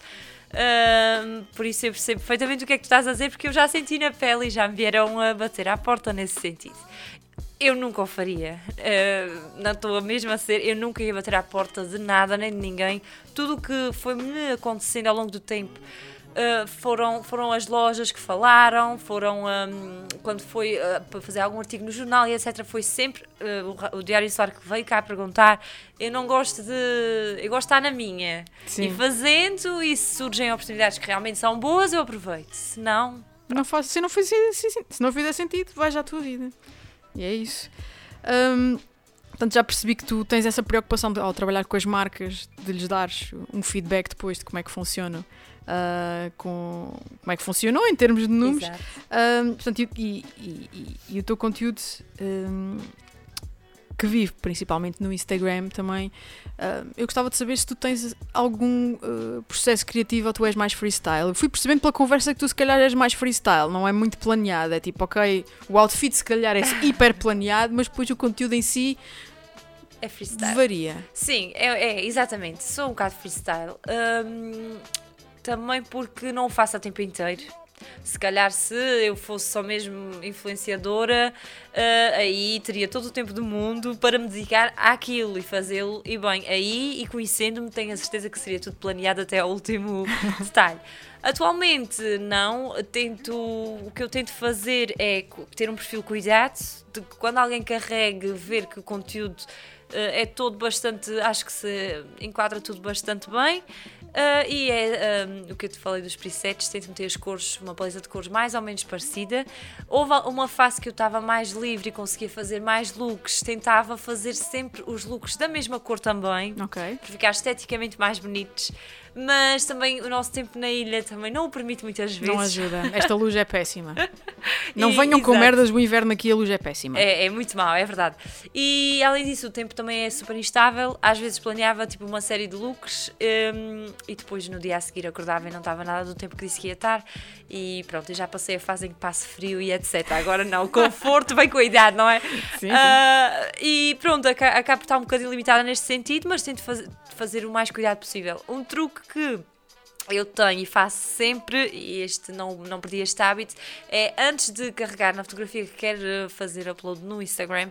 Speaker 2: Por isso eu percebo perfeitamente o que é que tu estás a dizer, porque eu já senti na pele e já me vieram a bater à porta nesse sentido. Eu nunca o faria. Ah, não estou mesmo a ser. Eu nunca ia bater à porta de nada nem de ninguém. Tudo o que foi-me acontecendo ao longo do tempo Uh, foram, foram as lojas que falaram, foram um, quando foi uh, para fazer algum artigo no jornal e etc. Foi sempre uh, o o, Diário Solar que veio cá perguntar. Eu não gosto de. Eu gosto de estar na minha.
Speaker 1: Sim.
Speaker 2: E fazendo, e se surgem oportunidades que realmente são boas, eu aproveito. Se não,
Speaker 1: Não faz, se, não fizer, se, se não fizer sentido, vais à tua vida. E é isso. Hum, portanto, já percebi que tu tens essa preocupação de, ao trabalhar com as marcas de lhes dares um feedback depois de como é que funciona. ah, com, como é que funcionou em termos de números. Hum, portanto, e, e- e- e- o teu conteúdo hum, que vive principalmente no Instagram também. hum, eu gostava de saber se tu tens algum uh, processo criativo ou tu és mais freestyle. Eu fui percebendo pela conversa que tu se calhar és mais freestyle, não é muito planeado. É tipo, ok, o outfit se calhar é hiper planeado, mas depois o conteúdo em si
Speaker 2: É freestyle.
Speaker 1: varia.
Speaker 2: Sim, é, é, exatamente. Sou um bocado freestyle. Hum, também porque não o faço a tempo inteiro. Se calhar, se eu fosse só mesmo influenciadora, ah, aí teria todo o tempo do mundo para me dedicar àquilo e fazê-lo. E bem, aí e conhecendo-me, tenho a certeza que seria tudo planeado até ao último detalhe. Atualmente, não. Tento, o que eu tento fazer é ter um perfil cuidado, de que quando alguém carregue, ver que o conteúdo eh, é todo bastante, acho que se enquadra tudo bastante bem. Eh, e é ehm, o que eu te falei dos presets, tento meter as cores, uma paleta de cores mais ou menos parecida. Houve uma fase que eu estava mais livre e conseguia fazer mais looks, tentava fazer sempre os looks da mesma cor também,
Speaker 1: Ok.
Speaker 2: para ficar esteticamente mais bonitos. Mas também o nosso tempo na ilha também não o permite muitas vezes.
Speaker 1: Não ajuda. Esta luz é péssima. Não
Speaker 2: E-
Speaker 1: venham com
Speaker 2: exato.
Speaker 1: merdas, o inverno aqui a luz é péssima.
Speaker 2: É, é muito mau, é verdade. E além disso, o tempo também é super instável. Às vezes planeava tipo uma série de looks hum, e depois no dia a seguir acordava e não estava nada do tempo que disse que ia estar. E pronto, eu já passei a fase em que passo frio e etc. Agora não, o conforto vem com a idade, não é?
Speaker 1: Sim, sim.
Speaker 2: Ah, e pronto, aca- acabo por estar um bocadinho limitada neste sentido, mas tento faz- fazer o mais cuidado possível. Um truque que eu tenho e faço sempre, e este não, não perdi este hábito, é antes de carregar na fotografia que quero fazer upload no Instagram,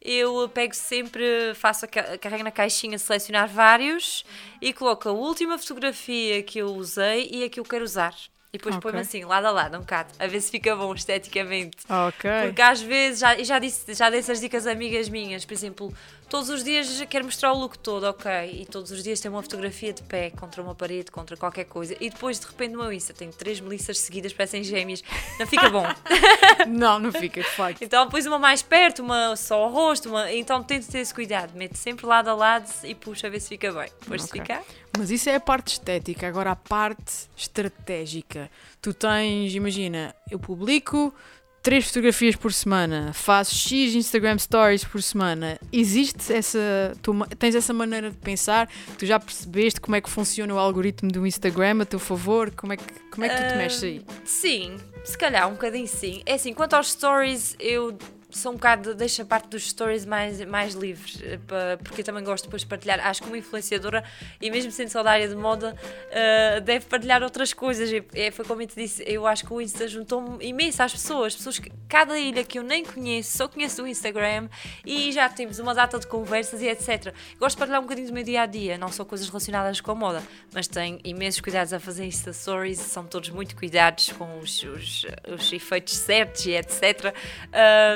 Speaker 2: eu pego sempre, faço a, ca- carrego na caixinha selecionar vários e coloco a última fotografia que eu usei e a que eu quero usar. E depois
Speaker 1: Ok.
Speaker 2: põe-me assim, lado a lado, um bocado, a ver se fica bom esteticamente.
Speaker 1: Ok.
Speaker 2: Porque às vezes, já, e já, disse, já dei essas dicas a amigas minhas, por exemplo, todos os dias quero mostrar o look todo, ok, e todos os dias tem uma fotografia de pé contra uma parede, contra qualquer coisa, e depois de repente no meu Insta tenho três melissas seguidas, parecem gêmeas, não fica bom.
Speaker 1: Não, não fica, de facto.
Speaker 2: então depois uma mais perto, uma só ao rosto, uma, então tento ter esse cuidado, meto sempre lado a lado e puxo a ver se fica bem. Depois se
Speaker 1: Ok.
Speaker 2: ficar,
Speaker 1: Mas isso é a parte estética. Agora, a parte estratégica. Tu tens, imagina, eu publico três fotografias por semana, faço X Instagram Stories por semana. Existe essa. Tu tens essa maneira de pensar? Tu já percebeste como é que funciona o algoritmo do Instagram a teu favor? Como é que, como é que tu te
Speaker 2: Ah,
Speaker 1: mexes aí?
Speaker 2: Sim, se calhar um bocadinho sim. É assim, quanto aos stories, eu sou um bocado, deixo a parte dos stories mais, mais livres, eh, porque eu também gosto depois de partilhar. Acho que uma influenciadora, e mesmo sendo só da área de moda, eh, deve partilhar outras coisas. E, é, foi como eu te disse, eu acho que o Insta juntou-me imenso às pessoas. Pessoas que, cada ilha que eu nem conheço, só conheço do Instagram e já temos uma data de conversas e etc. Gosto de partilhar um bocadinho do meu dia a dia, não só coisas relacionadas com a moda, mas tenho imensos cuidados a fazer Insta Stories, são todos muito cuidados com os, os, os efeitos certos e etc.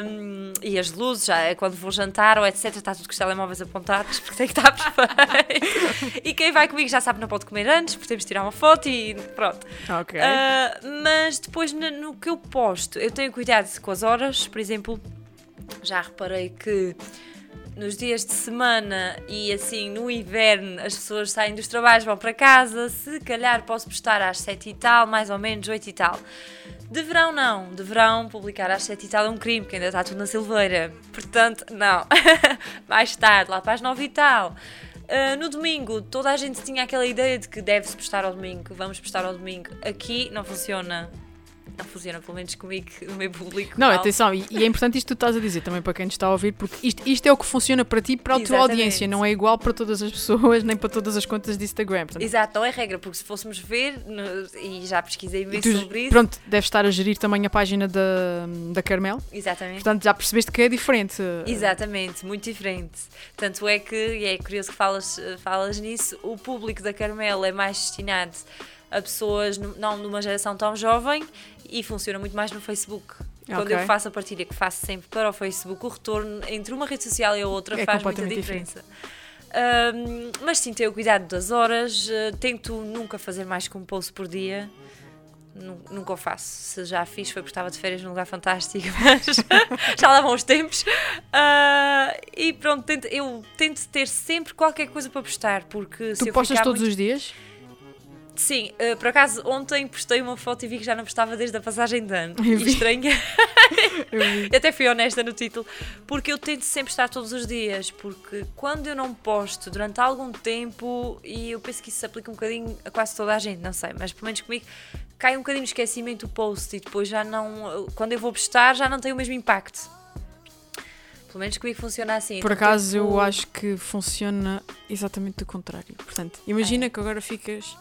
Speaker 2: Um, e as luzes, já, é quando vou jantar ou etc. Está tudo com os telemóveis apontados porque tem que estar perfeito. e quem vai comigo já sabe que não pode comer antes, porque temos de tirar uma foto e pronto.
Speaker 1: Ok.
Speaker 2: Ah, mas depois no, no que eu posto, eu tenho cuidado com as horas, por exemplo, já reparei que nos dias de semana e assim no inverno as pessoas saem dos trabalhos, vão para casa, se calhar posso postar às 7 e tal, mais ou menos 8 e tal. De verão não, de verão publicar às 7 e tal é um crime, porque ainda está tudo na silveira. Portanto, não. mais tarde, lá para as 9 e tal. Uh, no domingo, toda a gente tinha aquela ideia de que deve-se postar ao domingo, que vamos postar ao domingo. Aqui não funciona. Não funciona, pelo menos comigo, no meu público.
Speaker 1: Não, atenção, e, e é importante isto que tu estás a dizer também para quem nos está a ouvir, porque isto, isto é o que funciona para ti para a tua
Speaker 2: Exatamente.
Speaker 1: audiência, não é igual para todas as pessoas, nem para todas as contas de Instagram. Portanto,
Speaker 2: Exato, não é regra, porque se fôssemos ver, no- e já pesquisei
Speaker 1: tu,
Speaker 2: sobre isso.
Speaker 1: pronto, deves estar a gerir também a página da, da Carmel,
Speaker 2: Exatamente.
Speaker 1: portanto já percebeste que é diferente.
Speaker 2: Exatamente, muito diferente. Tanto é que, e é curioso que falas, falas nisso, o público da Carmel é mais destinado a pessoas não numa geração tão jovem e funciona muito mais no Facebook. Quando
Speaker 1: Ok.
Speaker 2: eu faço a partilha que faço sempre para o Facebook, o retorno entre uma rede social e a outra
Speaker 1: É
Speaker 2: faz muita diferença. Ahm, mas sim, tenho cuidado das horas, eh, tento nunca fazer mais que um post por dia. Nu- Nunca o faço. Se já fiz foi porque estava de férias num lugar fantástico, mas já lá vão os tempos. Ah, e pronto, tento- eu tento ter sempre qualquer coisa para postar, porque
Speaker 1: Tu postas todos
Speaker 2: muito...
Speaker 1: os dias?
Speaker 2: Sim, ah, por acaso ontem postei uma foto e vi que já não postava desde a passagem de ano.
Speaker 1: Eu
Speaker 2: estranha.
Speaker 1: Eu
Speaker 2: até fui honesta no título, porque eu tento sempre estar todos os dias, porque quando eu não posto durante algum tempo, e eu penso que isso se aplica um bocadinho a quase toda a gente, não sei, mas pelo menos comigo cai um bocadinho no esquecimento o post e depois já não, quando eu vou postar já não tem o mesmo impacto. Pelo menos comigo funciona assim.
Speaker 1: Por acaso eu
Speaker 2: tento-
Speaker 1: acho que funciona exatamente do contrário. Portanto, imagina que agora ficas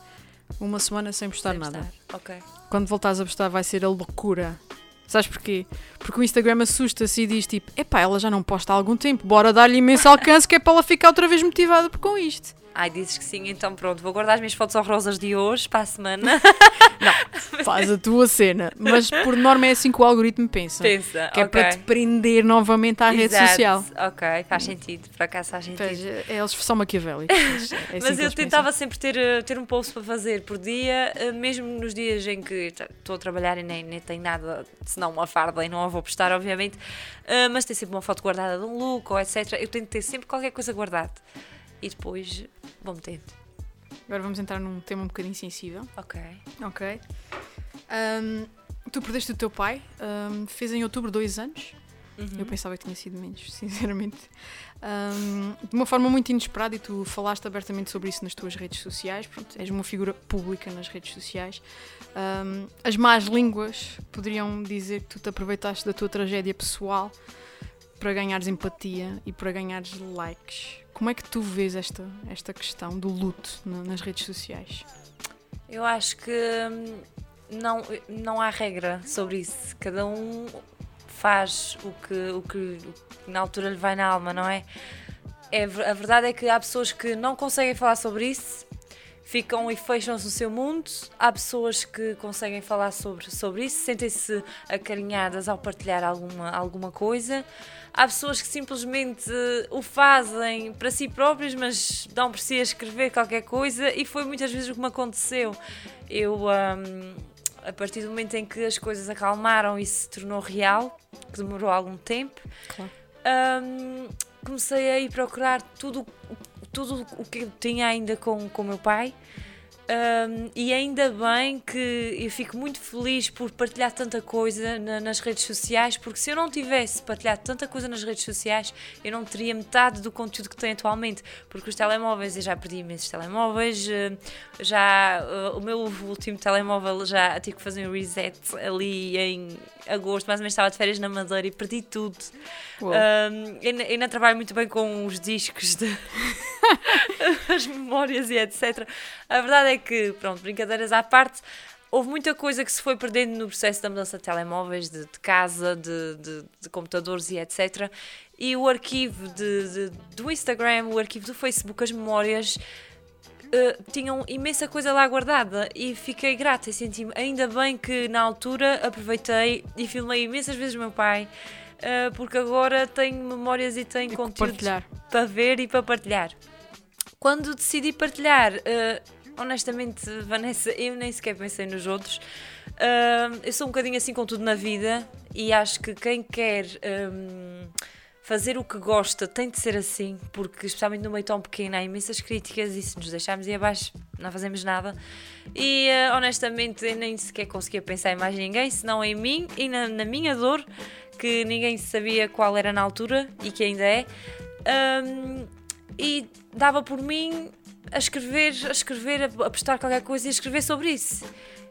Speaker 1: uma semana sem postar
Speaker 2: sem
Speaker 1: nada.
Speaker 2: postar.
Speaker 1: Quando voltares a postar vai ser a loucura. Sabes porquê? Porque o Instagram assusta-se e diz tipo, epá, ela já não posta há algum tempo, bora dar-lhe imenso alcance que é para ela ficar outra vez motivada com isto.
Speaker 2: Ai, dizes que sim, então pronto, vou guardar as minhas fotos horrorosas de hoje para a semana.
Speaker 1: Faz a tua cena. Mas por norma é assim que o algoritmo pensa.
Speaker 2: Pensa,
Speaker 1: Que é
Speaker 2: ok.
Speaker 1: para te prender novamente à rede
Speaker 2: Exato.
Speaker 1: social.
Speaker 2: Ok, faz sentido, por acaso faz sentido.
Speaker 1: Pois, é, eles são maquiavélicos. mas é assim
Speaker 2: Mas eu tentava sempre ter, eh, ter um post para fazer por dia, eh, mesmo nos dias em que estou a trabalhar e nem, nem tenho nada, senão uma farda e não vou postar, obviamente. eh, Mas tem sempre uma foto guardada de um look ou etc. Eu tento ter sempre qualquer coisa guardada. E depois vou metendo.
Speaker 1: Agora vamos entrar num tema um bocadinho sensível.
Speaker 2: Ok.
Speaker 1: Ok. Ahm, tu perdeste o teu pai, ahm, fez em outubro dois anos.
Speaker 2: Uhum.
Speaker 1: Eu pensava que tinha sido menos, sinceramente. Ahm, de uma forma muito inesperada, e tu falaste abertamente sobre isso nas tuas redes sociais. Pronto, és uma figura pública nas redes sociais. Ahm, as más línguas poderiam dizer que tu te aproveitaste da tua tragédia pessoal para ganhares empatia e para ganhares likes. Como é que tu vês esta, esta questão do luto na- nas redes sociais?
Speaker 2: Eu acho que hum, não, não há regra sobre isso. Cada um faz o que, o que, o que na altura lhe vai na alma, não é? é? A verdade é que há pessoas que não conseguem falar sobre isso, ficam e fecham-se no seu mundo. Há pessoas que conseguem falar sobre, sobre isso, sentem-se acarinhadas ao partilhar alguma, alguma coisa. Há pessoas que simplesmente o fazem para si próprios, mas não por si a escrever qualquer coisa, e foi muitas vezes o que me aconteceu. Eu, ahm, a partir do momento em que as coisas acalmaram e se tornou real, que demorou algum tempo,
Speaker 1: Claro.
Speaker 2: ahm, comecei a ir procurar tudo, tudo o que eu tinha ainda com com o meu pai. Um, e ainda bem que eu fico muito feliz por partilhar tanta coisa na, nas redes sociais, porque se eu não tivesse partilhado tanta coisa nas redes sociais, eu não teria metade do conteúdo que tenho atualmente. Porque os telemóveis, eu já perdi imensos telemóveis, eh, já uh, o meu último telemóvel já tive que fazer um reset ali em agosto, mais ou menos estava de férias na Madeira e perdi tudo. Um, ainda, ainda trabalho muito bem com os discos, de as memórias e etc. A verdade é que, pronto, brincadeiras à parte, houve muita coisa que se foi perdendo no processo da mudança de telemóveis, de, de casa, de, de, de, computadores e etc. E o arquivo do Instagram, o arquivo do Facebook, as memórias. Uh, tinham imensa coisa lá guardada e fiquei grata e senti-me ainda bem que na altura aproveitei e filmei imensas vezes o meu pai uh, porque agora tenho memórias e tenho conteúdo para ver e para partilhar. Quando decidi partilhar, uh, honestamente, Vanessa, eu nem sequer pensei nos outros. Uh, eu sou um bocadinho assim com tudo na vida e acho que quem quer um, fazer o que gosta tem de ser assim, porque especialmente no meio tão pequeno há imensas críticas e se nos deixarmos ir abaixo não fazemos nada. E honestamente eu nem sequer conseguia pensar em mais ninguém, senão em mim e na, na minha dor, que ninguém sabia qual era na altura e que ainda é. Um, e dava por mim a escrever, a escrever, a postar qualquer coisa e a escrever sobre isso.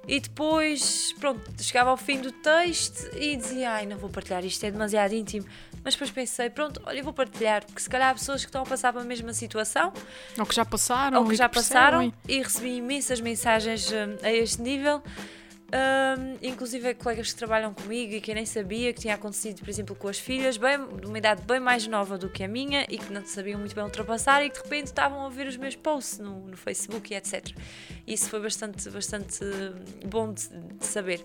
Speaker 2: E depois, pronto, chegava ao fim do texto e dizia: Ai, não vou partilhar, isto é demasiado íntimo. Mas depois pensei: Pronto, olha, eu vou partilhar, porque se calhar há pessoas que estão a passar pela mesma situação,
Speaker 1: ou que já passaram,
Speaker 2: ou que já passaram, e recebi imensas mensagens hum, a este nível. Um, inclusive colegas que trabalham comigo e que eu nem sabia que tinha acontecido, por exemplo, com as filhas, bem, de uma idade bem mais nova do que a minha e que não sabiam muito bem ultrapassar e que de repente estavam a ver os meus posts no, no Facebook e etc. Isso foi bastante, bastante bom de, de saber.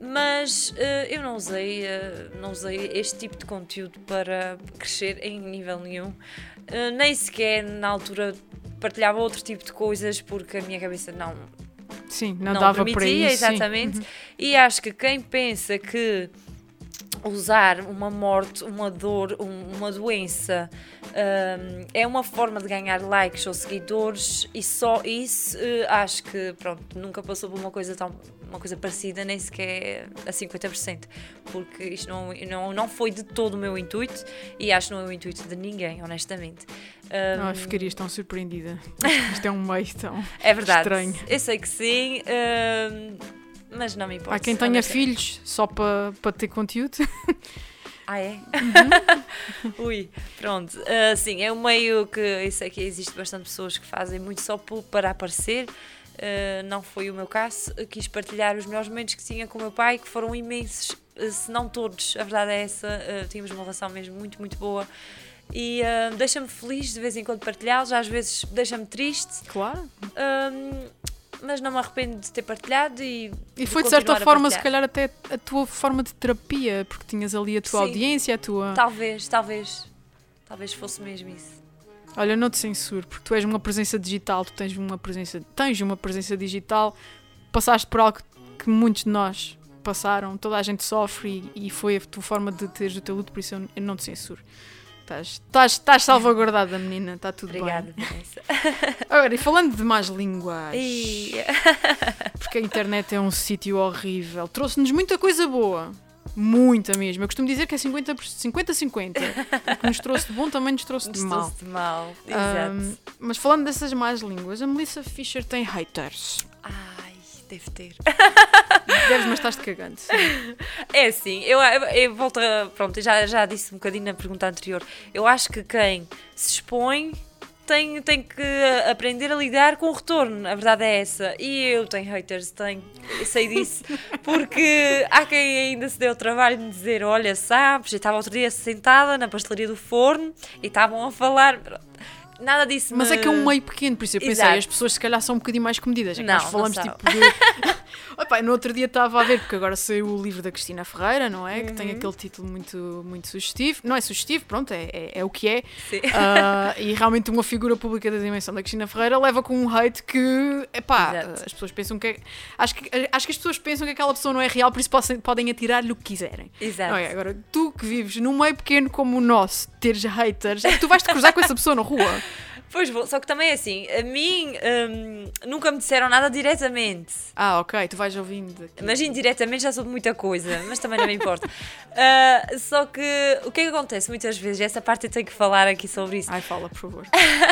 Speaker 2: Mas uh, eu não usei, uh, não usei este tipo de conteúdo para crescer em nível nenhum. Uh, nem sequer na altura partilhava outro tipo de coisas porque a minha cabeça não
Speaker 1: Sim, não, não dava permitia, isso.
Speaker 2: Exatamente. Uhum. E acho que quem pensa que usar uma morte, uma dor, um, uma doença um, é uma forma de ganhar likes ou seguidores e só isso uh, acho que pronto, nunca passou por uma coisa tão uma coisa parecida, nem sequer a 50%, porque isto não, não, não foi de todo o meu intuito e acho que não é o intuito de ninguém, honestamente.
Speaker 1: Um, não, ficarias tão surpreendida. Isto é um meio tão
Speaker 2: é verdade.
Speaker 1: estranho.
Speaker 2: Eu sei que sim. Um, mas não me importa.
Speaker 1: Há quem tenha filhos só para pa ter conteúdo.
Speaker 2: Ah, é? Uhum. Ui, pronto. Uh, sim, é um meio que eu sei que existe bastante pessoas que fazem muito só para aparecer. Uh, não foi o meu caso. Quis partilhar os melhores momentos que tinha com o meu pai, que foram imensos, uh, se não todos. A verdade é essa. Uh, tínhamos uma relação mesmo muito, muito boa. E deixa-me feliz de vez em quando partilhá-los, às vezes deixa-me triste.
Speaker 1: Claro.
Speaker 2: mas não me arrependo de ter partilhado e.
Speaker 1: E foi de certa forma, se calhar, até a tua forma de terapia, porque tinhas ali a tua Sim, audiência, a tua.
Speaker 2: Talvez, talvez. Talvez fosse mesmo isso.
Speaker 1: Olha, não te censuro, porque tu és uma presença digital, tu tens uma presença, tens uma presença digital, passaste por algo que muitos de nós passaram, toda a gente sofre e, e foi a tua forma de teres o teu luto, por isso eu, eu não te censuro. Estás, salvaguardada, menina, está tudo
Speaker 2: Obrigada,
Speaker 1: bem. Obrigada, Agora, e falando de más línguas, porque a internet é um sítio horrível, trouxe-nos muita coisa boa. Muita mesmo. Eu costumo dizer que é 50-50. o que nos trouxe de bom também nos trouxe de mal.
Speaker 2: Trouxe de mal, exato. Um,
Speaker 1: mas falando dessas más línguas, a Melissa Fischer tem haters.
Speaker 2: Ai, deve ter.
Speaker 1: Deves, mas estás-te cagando.
Speaker 2: Sim. É assim, eu, eu volto a. Pronto, já, já disse um bocadinho na pergunta anterior. Eu acho que quem se expõe tem, tem que aprender a lidar com o retorno, a verdade é essa. E eu tenho haters, tenho, sei disso, porque há quem ainda se deu o trabalho de dizer: Olha, sabes, eu estava outro dia sentada na pastelaria do forno e estavam a falar. Nada disso
Speaker 1: Mas me... é que é um meio pequeno, por isso eu pensei, Exato. as pessoas se calhar são um bocadinho mais comedidas. É que não, nós falamos tipo de. Opa, no outro dia estava a ver, porque agora saiu o livro da Cristina Ferreira, não é? Uhum. Que tem uhum. aquele título muito, muito sugestivo. Não é sugestivo, pronto, é, é, é o que é. Uh, e realmente uma figura pública da dimensão da Cristina Ferreira leva com um hate que, epá, Exato. as pessoas pensam que é. Acho, que. acho que as pessoas pensam que aquela pessoa não é real, por isso podem, podem atirar-lhe o que quiserem.
Speaker 2: Exato.
Speaker 1: É? Agora, tu que vives num meio pequeno como o nosso, teres haters, tu vais te cruzar com essa pessoa na rua.
Speaker 2: Pois vou, só que também é assim, a mim hum, nunca me disseram nada diretamente.
Speaker 1: Ah, ok, tu vais ouvindo. Aqui.
Speaker 2: Mas indiretamente já soube muita coisa, mas também não me importa. Uh, só que o que é que acontece muitas vezes? Essa parte eu tenho que falar aqui sobre isso.
Speaker 1: Ai, fala, por favor.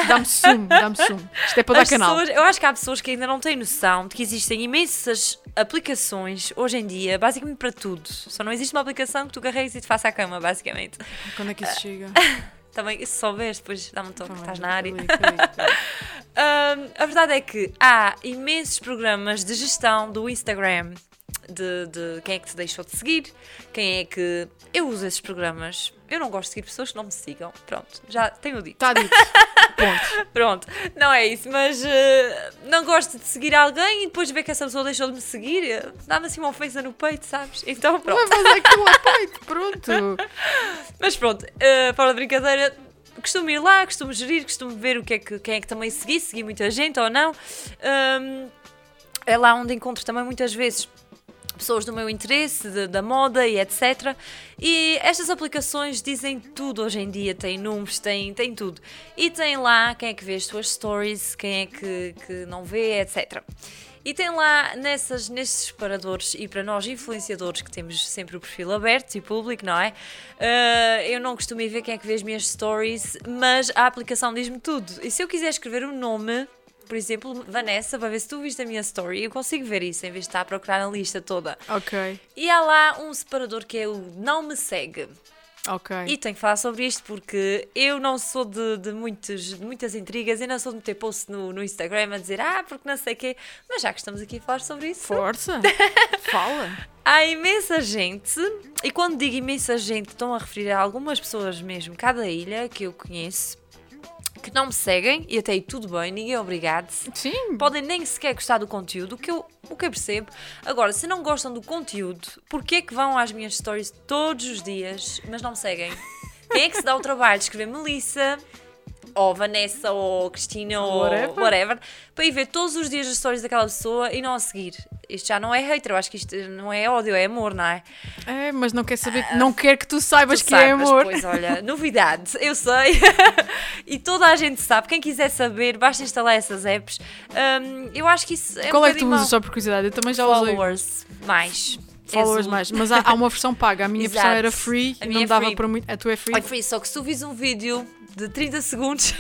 Speaker 1: Dá-me sumo, dá-me sumo. Isto é para dar
Speaker 2: As
Speaker 1: canal.
Speaker 2: pessoas- eu acho que há pessoas que ainda não têm noção de que existem imensas aplicações hoje em dia, basicamente para tudo. Só não existe uma aplicação que tu carregues e te faça a cama, basicamente.
Speaker 1: Quando é que isso chega?
Speaker 2: Também, se souberes, depois dá-me um toque,
Speaker 1: Tá
Speaker 2: estás na área. Hum, a verdade é que há imensos programas de gestão do Instagram, de, de quem é que te deixou de seguir, quem é que. Eu uso esses programas. Eu não gosto de seguir pessoas que não me sigam. Pronto, já tenho dito.
Speaker 1: Está dito. Ponto.
Speaker 2: Pronto, não é isso, mas eh, não gosto de seguir alguém e depois ver que essa pessoa deixou de me seguir, eh, dá-me assim uma ofensa no peito, sabes? Então pronto.
Speaker 1: Levas aquilo a peito, pronto.
Speaker 2: Mas pronto, eh, fora de brincadeira, costumo ir lá, costumo gerir, costumo ver o que é que, quem é que também segui, segui muita gente ou não. Hum, é lá onde encontro também muitas vezes pessoas do meu interesse, de- da moda e etc. E estas aplicações dizem tudo hoje em dia, têm números, têm, têm tudo. E tem lá quem é que vê as suas stories, quem é que, que não vê, etc. E tem lá nessas, nesses separadores, e para nós influenciadores que temos sempre o perfil aberto e público, não é? Ah, eu não costumo ver quem é que vê as minhas stories, mas a aplicação diz-me tudo. E se eu quiser escrever um nome, por exemplo, Vanessa, para ver se tu viste a minha story, eu consigo ver isso em vez de estar a procurar na lista toda.
Speaker 1: Ok,
Speaker 2: E há lá um separador que é o não me segue.
Speaker 1: ok.
Speaker 2: E tenho que falar sobre isto porque eu não sou de, de muitos, de muitas intrigas, eu não sou de meter post no, no Instagram a dizer ah, porque não sei o quê, mas já que estamos aqui a falar sobre isso,
Speaker 1: Força. Fala.
Speaker 2: há imensa gente, e quando digo imensa gente, estão a referir a algumas pessoas mesmo, cada ilha que eu conheço, que não me seguem, e até aí tudo bem, ninguém é obrigado.
Speaker 1: Sim.
Speaker 2: Podem nem sequer gostar do conteúdo, o que eu, o que eu percebo. Agora, se não gostam do conteúdo, porquê é que vão às minhas stories todos os dias, mas não me seguem? Quem é que se dá o trabalho de escrever Melissa, ou Vanessa, ou Cristina, ou
Speaker 1: Whatever.
Speaker 2: whatever, para ir ver todos os dias as stories daquela pessoa e não a seguir? Isto já não é hater, eu acho que isto não é ódio, é amor, não é?
Speaker 1: É, mas não quer saber, não quer que tu saibas
Speaker 2: Tu
Speaker 1: que é
Speaker 2: sabes,
Speaker 1: amor.
Speaker 2: Pois olha, novidade, eu sei. e toda a gente sabe. Quem quiser saber, basta instalar essas apps. Hum, eu acho que isso é
Speaker 1: Qual
Speaker 2: um
Speaker 1: é que tu usas só por curiosidade? Eu também já usei.
Speaker 2: Followers, mais.
Speaker 1: Followers
Speaker 2: És o-
Speaker 1: mais. Mas há, há uma versão paga. A minha versão era free e não
Speaker 2: é
Speaker 1: dava
Speaker 2: free.
Speaker 1: para muito. A tua é free?
Speaker 2: É free, só que se tu vis um vídeo de 30 segundos,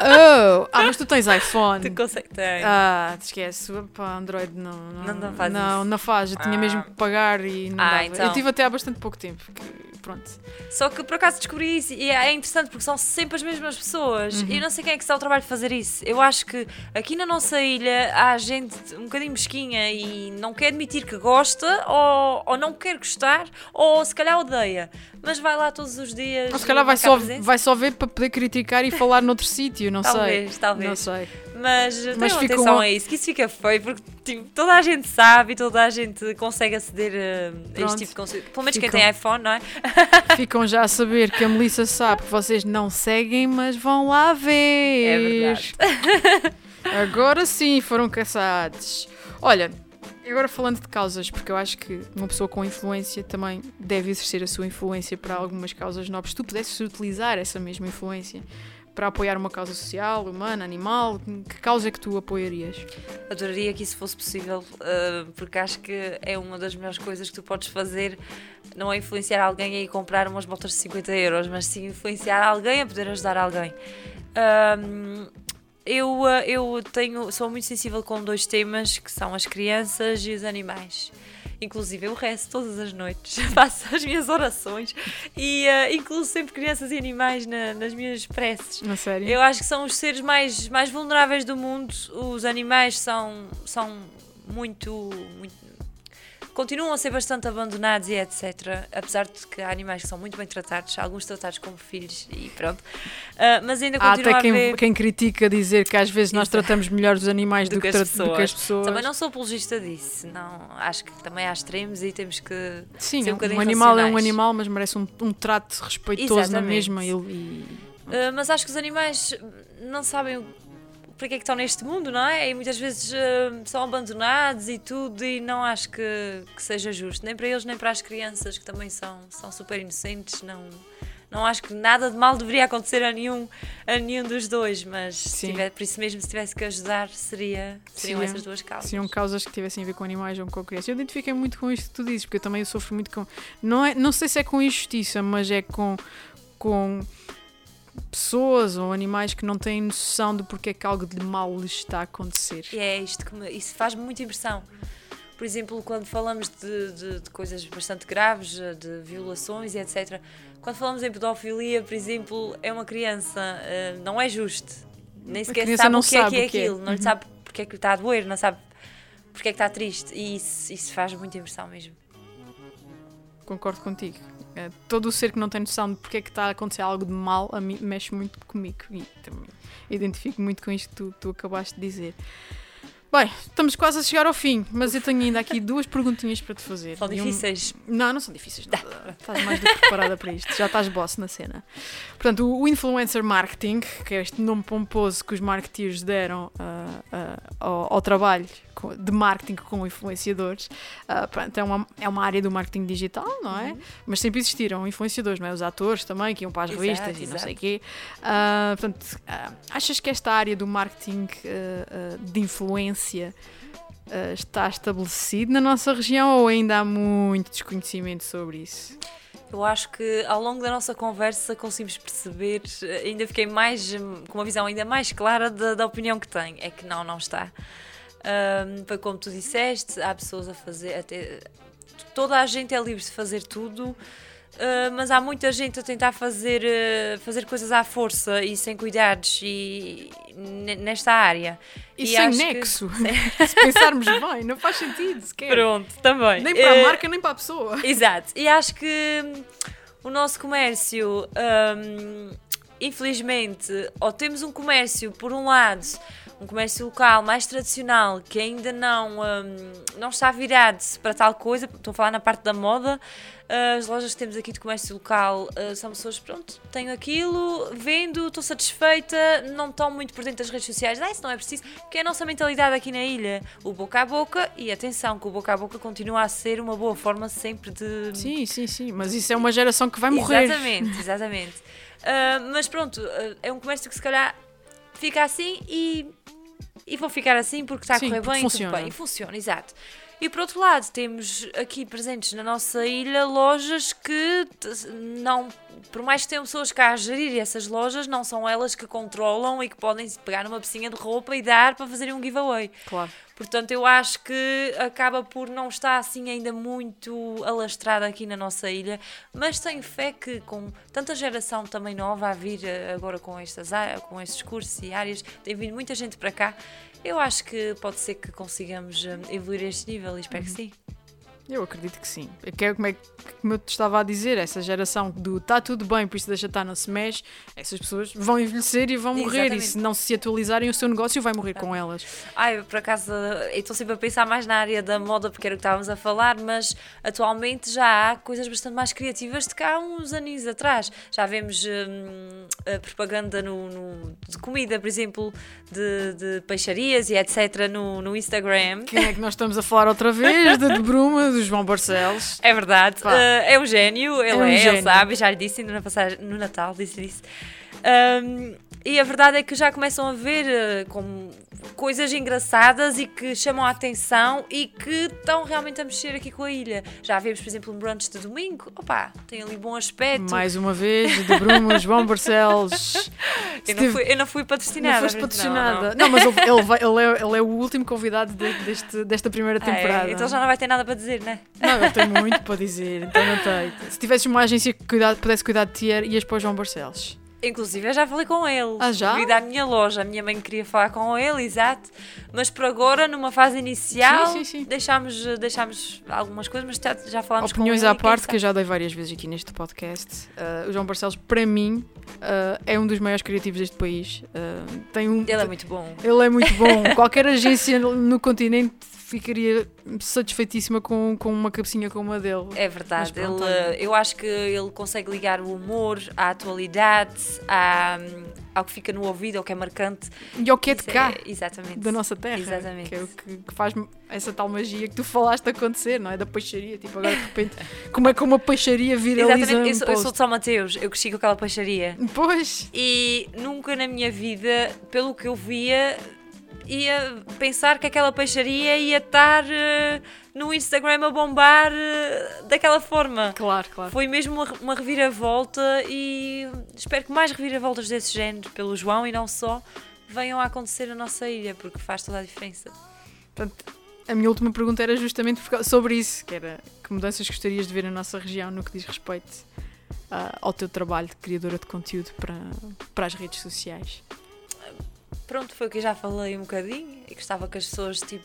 Speaker 1: Oh! Ah, mas tu tens iPhone.
Speaker 2: tu consegue. Tem.
Speaker 1: Ah, te esquece. Pá, Android não. Não,
Speaker 2: Não- não faz
Speaker 1: Não,
Speaker 2: isso.
Speaker 1: não faz. Eu tinha
Speaker 2: Ah.
Speaker 1: mesmo que pagar e não
Speaker 2: Ah,
Speaker 1: dava.
Speaker 2: então.
Speaker 1: Eu tive até há bastante pouco tempo. que- pronto.
Speaker 2: Só que por acaso descobri isso e é interessante porque são sempre as mesmas pessoas.
Speaker 1: Uhum.
Speaker 2: E eu não sei quem é que se dá o trabalho de fazer isso. Eu acho que aqui na nossa ilha há gente um bocadinho mesquinha e não quer admitir que gosta ou, ou não quer gostar ou se calhar odeia. Mas vai lá todos os dias.
Speaker 1: Ou se calhar vai só, vai só ver para poder criticar e falar noutro sítio. Não
Speaker 2: Talvez,
Speaker 1: sei.
Speaker 2: talvez.
Speaker 1: Não sei.
Speaker 2: Mas,
Speaker 1: Mas
Speaker 2: tenham atenção
Speaker 1: um-
Speaker 2: a isso, que isso fica feio, porque tipo, toda a gente sabe e toda a gente consegue aceder a
Speaker 1: Pronto.
Speaker 2: este tipo de conteúdo. Pelo menos quem
Speaker 1: Ficam.
Speaker 2: tem iPhone, não é?
Speaker 1: Ficam já a saber que a Melissa sabe que vocês não seguem, mas vão lá ver.
Speaker 2: É verdade.
Speaker 1: Agora sim foram caçados. Olha, agora falando de causas, porque eu acho que uma pessoa com influência também deve exercer a sua influência para algumas causas nobres. Se tu pudesses utilizar essa mesma influência para apoiar uma causa social, humana, animal, que causa é que tu apoiarias?
Speaker 2: Adoraria que isso fosse possível, uh, porque acho que é uma das melhores coisas que tu podes fazer. Não é influenciar alguém a ir comprar umas botas de 50 euros, mas sim influenciar alguém a poder ajudar alguém. Eu, uh, eu tenho, sou muito sensível com dois temas que são as crianças e os animais. Inclusive, eu rezo todas as noites, faço as minhas orações e uh, incluo sempre crianças e animais na- nas minhas preces.
Speaker 1: Na série?
Speaker 2: Eu acho que são os seres mais, mais vulneráveis do mundo. Os animais são, são muito, muito- Continuam a ser bastante abandonados e etc. Apesar de que há animais que são muito bem tratados, alguns tratados como filhos e pronto. Ah, mas ainda
Speaker 1: Há
Speaker 2: continua
Speaker 1: até
Speaker 2: a
Speaker 1: quem,
Speaker 2: haver.
Speaker 1: quem critica dizer que às vezes nós
Speaker 2: Exato.
Speaker 1: tratamos melhor os animais do,
Speaker 2: Do
Speaker 1: que,
Speaker 2: que
Speaker 1: do que as pessoas.
Speaker 2: Também não sou apologista disso. Não, acho que também há extremos e temos que.
Speaker 1: Sim,
Speaker 2: ser um
Speaker 1: um,
Speaker 2: bocadinho
Speaker 1: animal é um animal, mas merece um, um trato respeitoso na
Speaker 2: Exatamente.
Speaker 1: mesma. E, e-
Speaker 2: Uh, mas acho que os animais não sabem para que é que estão neste mundo, não é? E muitas vezes uh, são abandonados e tudo, e não acho que, que seja justo, nem para eles nem para as crianças que também são, são super inocentes, não, Não acho que nada de mal deveria acontecer a nenhum, a nenhum dos dois, mas tiver, por isso mesmo, se tivesse que ajudar, seria, seriam
Speaker 1: Sim,
Speaker 2: essas duas causas.
Speaker 1: Seriam causas que tivessem a ver com animais ou com crianças. Eu identifiquei muito com isto que tu dizes, porque eu também sofro muito com. Não, é, não sei se é com injustiça, mas é com, com pessoas ou animais que não têm noção de porque é que algo de mal lhes está a acontecer.
Speaker 2: E é isto que me, isso faz muita impressão. Por exemplo, quando falamos de, de- de coisas bastante graves, de violações e etc. Quando falamos em pedofilia, por exemplo, é uma criança, eh, não é justo. Nem sequer
Speaker 1: criança
Speaker 2: sabe
Speaker 1: não
Speaker 2: o que é
Speaker 1: sabe
Speaker 2: que é
Speaker 1: que é.
Speaker 2: aquilo, não
Speaker 1: Uhum.
Speaker 2: sabe porque é que está a doer, não sabe porque é que está triste. E isso, isso faz muita impressão mesmo.
Speaker 1: Concordo contigo. É, todo o ser que não tem noção de porque é que está a acontecer algo de mal, a mim mexe muito comigo. E também identifico muito com isto que tu, tu acabaste de dizer. Bem, estamos quase a chegar ao fim, mas eu tenho ainda aqui duas perguntinhas para te fazer.
Speaker 2: São
Speaker 1: E um-
Speaker 2: difíceis.
Speaker 1: Não, não são difíceis. Nada. Estás mais do que preparada para isto. Já estás boss na cena. Portanto, o influencer marketing, que é este nome pomposo que os marketeers deram ah, ah, ao, ao trabalho de marketing com influenciadores, ah, pronto, é, uma, é uma área do marketing digital, não é? Mas sempre existiram influenciadores, não é? Os atores também, que iam para as
Speaker 2: Exato,
Speaker 1: revistas e não
Speaker 2: exato.
Speaker 1: sei o quê. Portanto, achas que esta área do marketing de influência ah, está estabelecido na nossa região ou ainda há muito desconhecimento sobre isso?
Speaker 2: Eu acho que ao longo da nossa conversa conseguimos perceber, eh, ainda fiquei mais hum, com uma visão ainda mais clara da, da opinião que tenho. É que não, não está. Ahm, foi como tu disseste, há pessoas a fazer, até, toda a gente é livre de fazer tudo, ah, mas há muita gente a tentar fazer, eh, fazer coisas à força e sem cuidados e, ne- nesta área.
Speaker 1: E,
Speaker 2: E
Speaker 1: sem
Speaker 2: acho que-
Speaker 1: nexo. Se pensarmos bem, não faz sentido sequer.
Speaker 2: Pronto, também.
Speaker 1: Nem para a marca, nem para a pessoa.
Speaker 2: Exato, e acho que o nosso comércio, hum, infelizmente, ou temos um comércio, por um lado, um comércio local mais tradicional que ainda não, hum, não está virado para tal coisa, estou a falar na parte da moda. As lojas que temos aqui de comércio local uh, são pessoas, pronto, tenho aquilo, vendo, estou satisfeita, não estão muito por dentro das redes sociais, ah, isso não é preciso, que é a nossa mentalidade aqui na ilha, o boca a boca, e atenção, que o boca a boca continua a ser uma boa forma sempre de.
Speaker 1: Sim, sim, sim. Mas isso é uma geração que vai morrer.
Speaker 2: Exatamente, exatamente. Ah, mas pronto, ah, é um comércio que se calhar fica assim e, e vão ficar assim porque está a correr bem,
Speaker 1: funciona.
Speaker 2: tudo bem, e funciona, exato. E por outro lado, temos aqui presentes na nossa ilha lojas que não, por mais que tenham pessoas cá a gerir essas lojas, não são elas que controlam e que podem pegar numa pecinha de roupa e dar para fazerem um giveaway.
Speaker 1: Claro.
Speaker 2: Portanto, eu acho que acaba por não estar assim ainda muito alastrada aqui na nossa ilha, mas tenho fé que com tanta geração também nova a vir eh, agora com, estas, com estes cursos e áreas, tem vindo muita gente para cá, eu acho que pode ser que consigamos eh, evoluir este nível e espero que sim.
Speaker 1: Eu acredito que sim. É que é como, é, que- como eu te estava a dizer, essa geração do está tudo bem, por isso deixa estar, não se mexe, essas pessoas vão envelhecer e vão morrer. E
Speaker 2: Exatamente.
Speaker 1: se não se atualizarem, o seu negócio vai morrer com elas.
Speaker 2: Ai, por acaso, estou sempre a pensar mais na área da moda, porque era o que estávamos a falar, mas atualmente já há coisas bastante mais criativas de cá há uns anos atrás. Já vemos hum, a propaganda no, no- de comida, por exemplo, de, de peixarias e etc. no, no Instagram.
Speaker 1: Quem é que nós estamos a falar outra vez? De, de Bruma, do João Barcelos.
Speaker 2: É verdade, eh, é um gênio, ele
Speaker 1: É um
Speaker 2: é, ele
Speaker 1: gênio.
Speaker 2: sabe, já lhe disse na passagem, no Natal, disse isso. Um, e a verdade é que já começam a ver eh, com coisas engraçadas e que chamam a atenção e que estão realmente a mexer aqui com a ilha. Já vimos, por exemplo, um brunch de domingo, opa, tem ali bom aspecto.
Speaker 1: Mais uma vez, de Bruma, João Barcelos.
Speaker 2: eu, não fui, eu não fui patrocinada.
Speaker 1: Não foste patrocinada.
Speaker 2: não,
Speaker 1: Não, mas ele, ele é, ele é o último convidado de- deste, desta primeira
Speaker 2: não. Ah, é?
Speaker 1: temporada.
Speaker 2: então já não vai ter nada para dizer, né?
Speaker 1: Não, ele tem muito para dizer, então não tem. Se tivesses uma agência que pudesse cuidar de ti, ias para o João Barcelos.
Speaker 2: Inclusive, eu já falei com ele.
Speaker 1: Ah, já?
Speaker 2: Devido à minha loja. A minha mãe queria falar com ele, exato. Mas por agora, numa fase inicial,
Speaker 1: Sim, sim, sim.
Speaker 2: Deixámos, deixámos algumas coisas, mas já, já falámos
Speaker 1: Opiniões
Speaker 2: com ele.
Speaker 1: à
Speaker 2: e quem
Speaker 1: parte, que eu já dei várias vezes aqui neste podcast. Uh, o João Barcelos, para mim, uh, é um dos maiores criativos deste país. Uh, tem um,
Speaker 2: Ele é muito bom.
Speaker 1: ele é muito bom. Qualquer agência no continente ficaria satisfeitíssima com, com uma cabecinha como a dele.
Speaker 2: É verdade.
Speaker 1: Pronto,
Speaker 2: ele, eu acho que ele consegue ligar o humor à atualidade, à, ao que fica no ouvido, ao que é marcante.
Speaker 1: E ao que é de
Speaker 2: Isso
Speaker 1: cá,
Speaker 2: exatamente.
Speaker 1: da nossa terra.
Speaker 2: Exatamente.
Speaker 1: Que é o que, que faz essa tal magia que tu falaste acontecer, não é? Da peixaria. Tipo, agora de repente, como é que uma peixaria viraliza
Speaker 2: Exatamente. Eu
Speaker 1: um
Speaker 2: sou, eu
Speaker 1: post?
Speaker 2: sou de São Mateus, eu cresci com aquela peixaria.
Speaker 1: Pois,
Speaker 2: E nunca na minha vida, pelo que eu via, ia pensar que aquela peixaria ia estar eh, no Instagram a bombar eh, daquela forma.
Speaker 1: claro, claro.
Speaker 2: Foi mesmo uma, uma reviravolta e espero que mais reviravoltas desse género, pelo João e não só, venham a acontecer na nossa ilha, porque faz toda a diferença.
Speaker 1: Portanto, a minha última pergunta era justamente sobre isso, que era que mudanças gostarias de ver na nossa região no que diz respeito ah, ao teu trabalho de criadora de conteúdo para, para as redes sociais.
Speaker 2: Pronto, foi o que já falei um bocadinho e gostava que as pessoas tipo,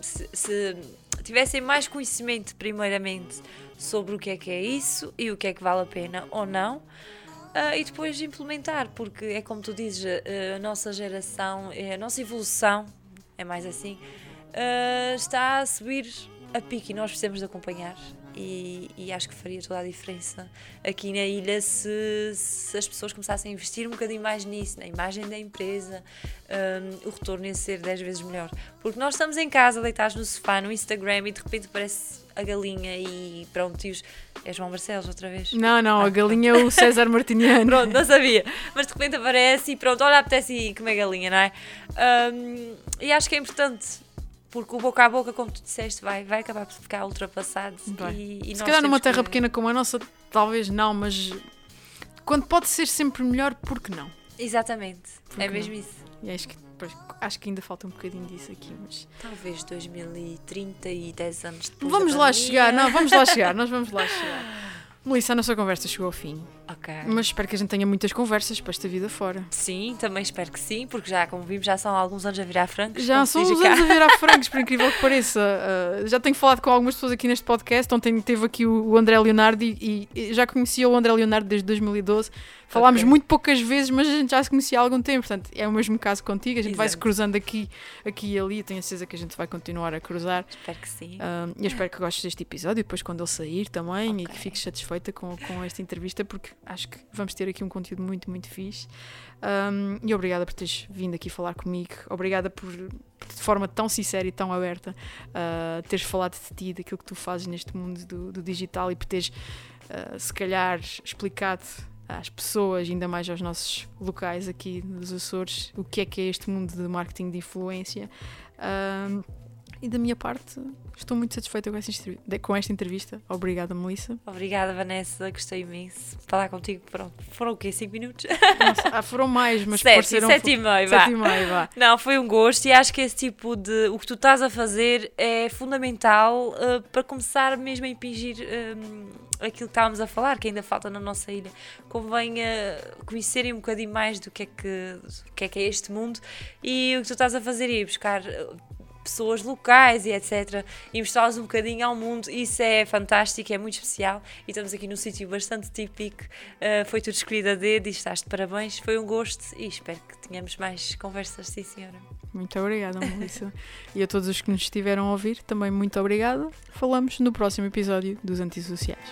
Speaker 2: se, se tivessem mais conhecimento, primeiramente, sobre o que é que é isso e o que é que vale a pena ou não. ah, e depois implementar, porque é como tu dizes, a, a nossa geração, eh, a nossa evolução, é mais assim, ah, está a subir a pique e nós precisamos de acompanhar. E, e acho que faria toda a diferença aqui na ilha se, se as pessoas começassem a investir um bocadinho mais nisso, na imagem da empresa, um, o retorno ia ser 10 vezes melhor. Porque nós estamos em casa, deitados no sofá, no Instagram e de repente aparece a galinha e pronto, e os... é João Barcelos outra vez.
Speaker 1: Não, não, a galinha é o César Martiniano.
Speaker 2: Pronto, não sabia. Mas de repente aparece e pronto, olha, apetece ir comer galinha, não é? Um, e acho que é importante, porque o boca a boca, como tu disseste, vai, vai acabar por ficar ultrapassado.
Speaker 1: Vai.
Speaker 2: E, e
Speaker 1: Se calhar numa terra
Speaker 2: que-
Speaker 1: pequena como a nossa, talvez não, mas quando pode ser sempre melhor, por que não?
Speaker 2: Exatamente,
Speaker 1: Por
Speaker 2: é mesmo
Speaker 1: não?
Speaker 2: isso.
Speaker 1: E acho que, acho que ainda falta um bocadinho disso aqui, mas
Speaker 2: Talvez 2030 e 10 anos depois.
Speaker 1: vamos lá
Speaker 2: pandemia.
Speaker 1: chegar, não, vamos lá chegar, nós vamos lá chegar. Melissa, a nossa conversa chegou ao fim,
Speaker 2: Ok.
Speaker 1: mas espero que a gente tenha muitas conversas para esta vida fora.
Speaker 2: Sim, também espero que sim, porque já, como vimos, já são alguns anos a virar francos.
Speaker 1: Já são uns anos a virar frangos, por incrível que pareça. Uh, já tenho falado com algumas pessoas aqui neste podcast. Ontem teve aqui o, o André Leonardo e, e já conhecia o André Leonardo desde 2012. Falámos
Speaker 2: Ok.
Speaker 1: muito poucas vezes, mas a gente já se conhecia há algum tempo. Portanto, é o mesmo caso contigo. A gente vai se
Speaker 2: Exato.
Speaker 1: cruzando aqui, aqui e ali. Tenho a certeza que a gente vai continuar a cruzar.
Speaker 2: Espero que sim.
Speaker 1: Um, e eu espero que gostes deste episódio. Depois, quando ele sair também, e
Speaker 2: Ok.
Speaker 1: que fiques satisfeita com, com esta entrevista, porque acho que vamos ter aqui um conteúdo muito, muito fixe. Um, e obrigada por teres vindo aqui falar comigo. Obrigada por, por, de forma tão sincera e tão aberta, uh, teres falado de ti, daquilo que tu fazes neste mundo do, do digital e por teres, uh, se calhar, explicado às pessoas, ainda mais aos nossos locais aqui nos Açores, o que é que é este mundo de marketing de influência. E da minha parte, estou muito satisfeita com esta, com esta entrevista. Obrigada, Melissa.
Speaker 2: Obrigada, Vanessa, gostei imenso. Falar contigo, pronto. Foram o quê? 5 minutos?
Speaker 1: Nossa, ah, foram mais, mas
Speaker 2: sete,
Speaker 1: pareceram.
Speaker 2: sete e meio, vá.
Speaker 1: Sete e meio, vá.
Speaker 2: Não, foi um gosto e acho que esse tipo de. O que tu estás a fazer é fundamental uh, para começar mesmo a impingir um, aquilo que estávamos a falar, que ainda falta na nossa ilha. Convém uh, conhecerem um bocadinho mais do que é que, do que, é, que é este mundo e o que tu estás a fazer é ir buscar. Pessoas locais e etc. E mostrá-los um bocadinho ao mundo. Isso é fantástico, é muito especial. E estamos aqui num sítio bastante típico. Uh, foi tudo escolhido a dedo e estás de parabéns. Foi um gosto e espero que tenhamos mais conversas, sim, senhora.
Speaker 1: Muito obrigada, Melissa. e a todos os que nos estiveram a ouvir, também muito obrigada. Falamos no próximo episódio dos Antissociais.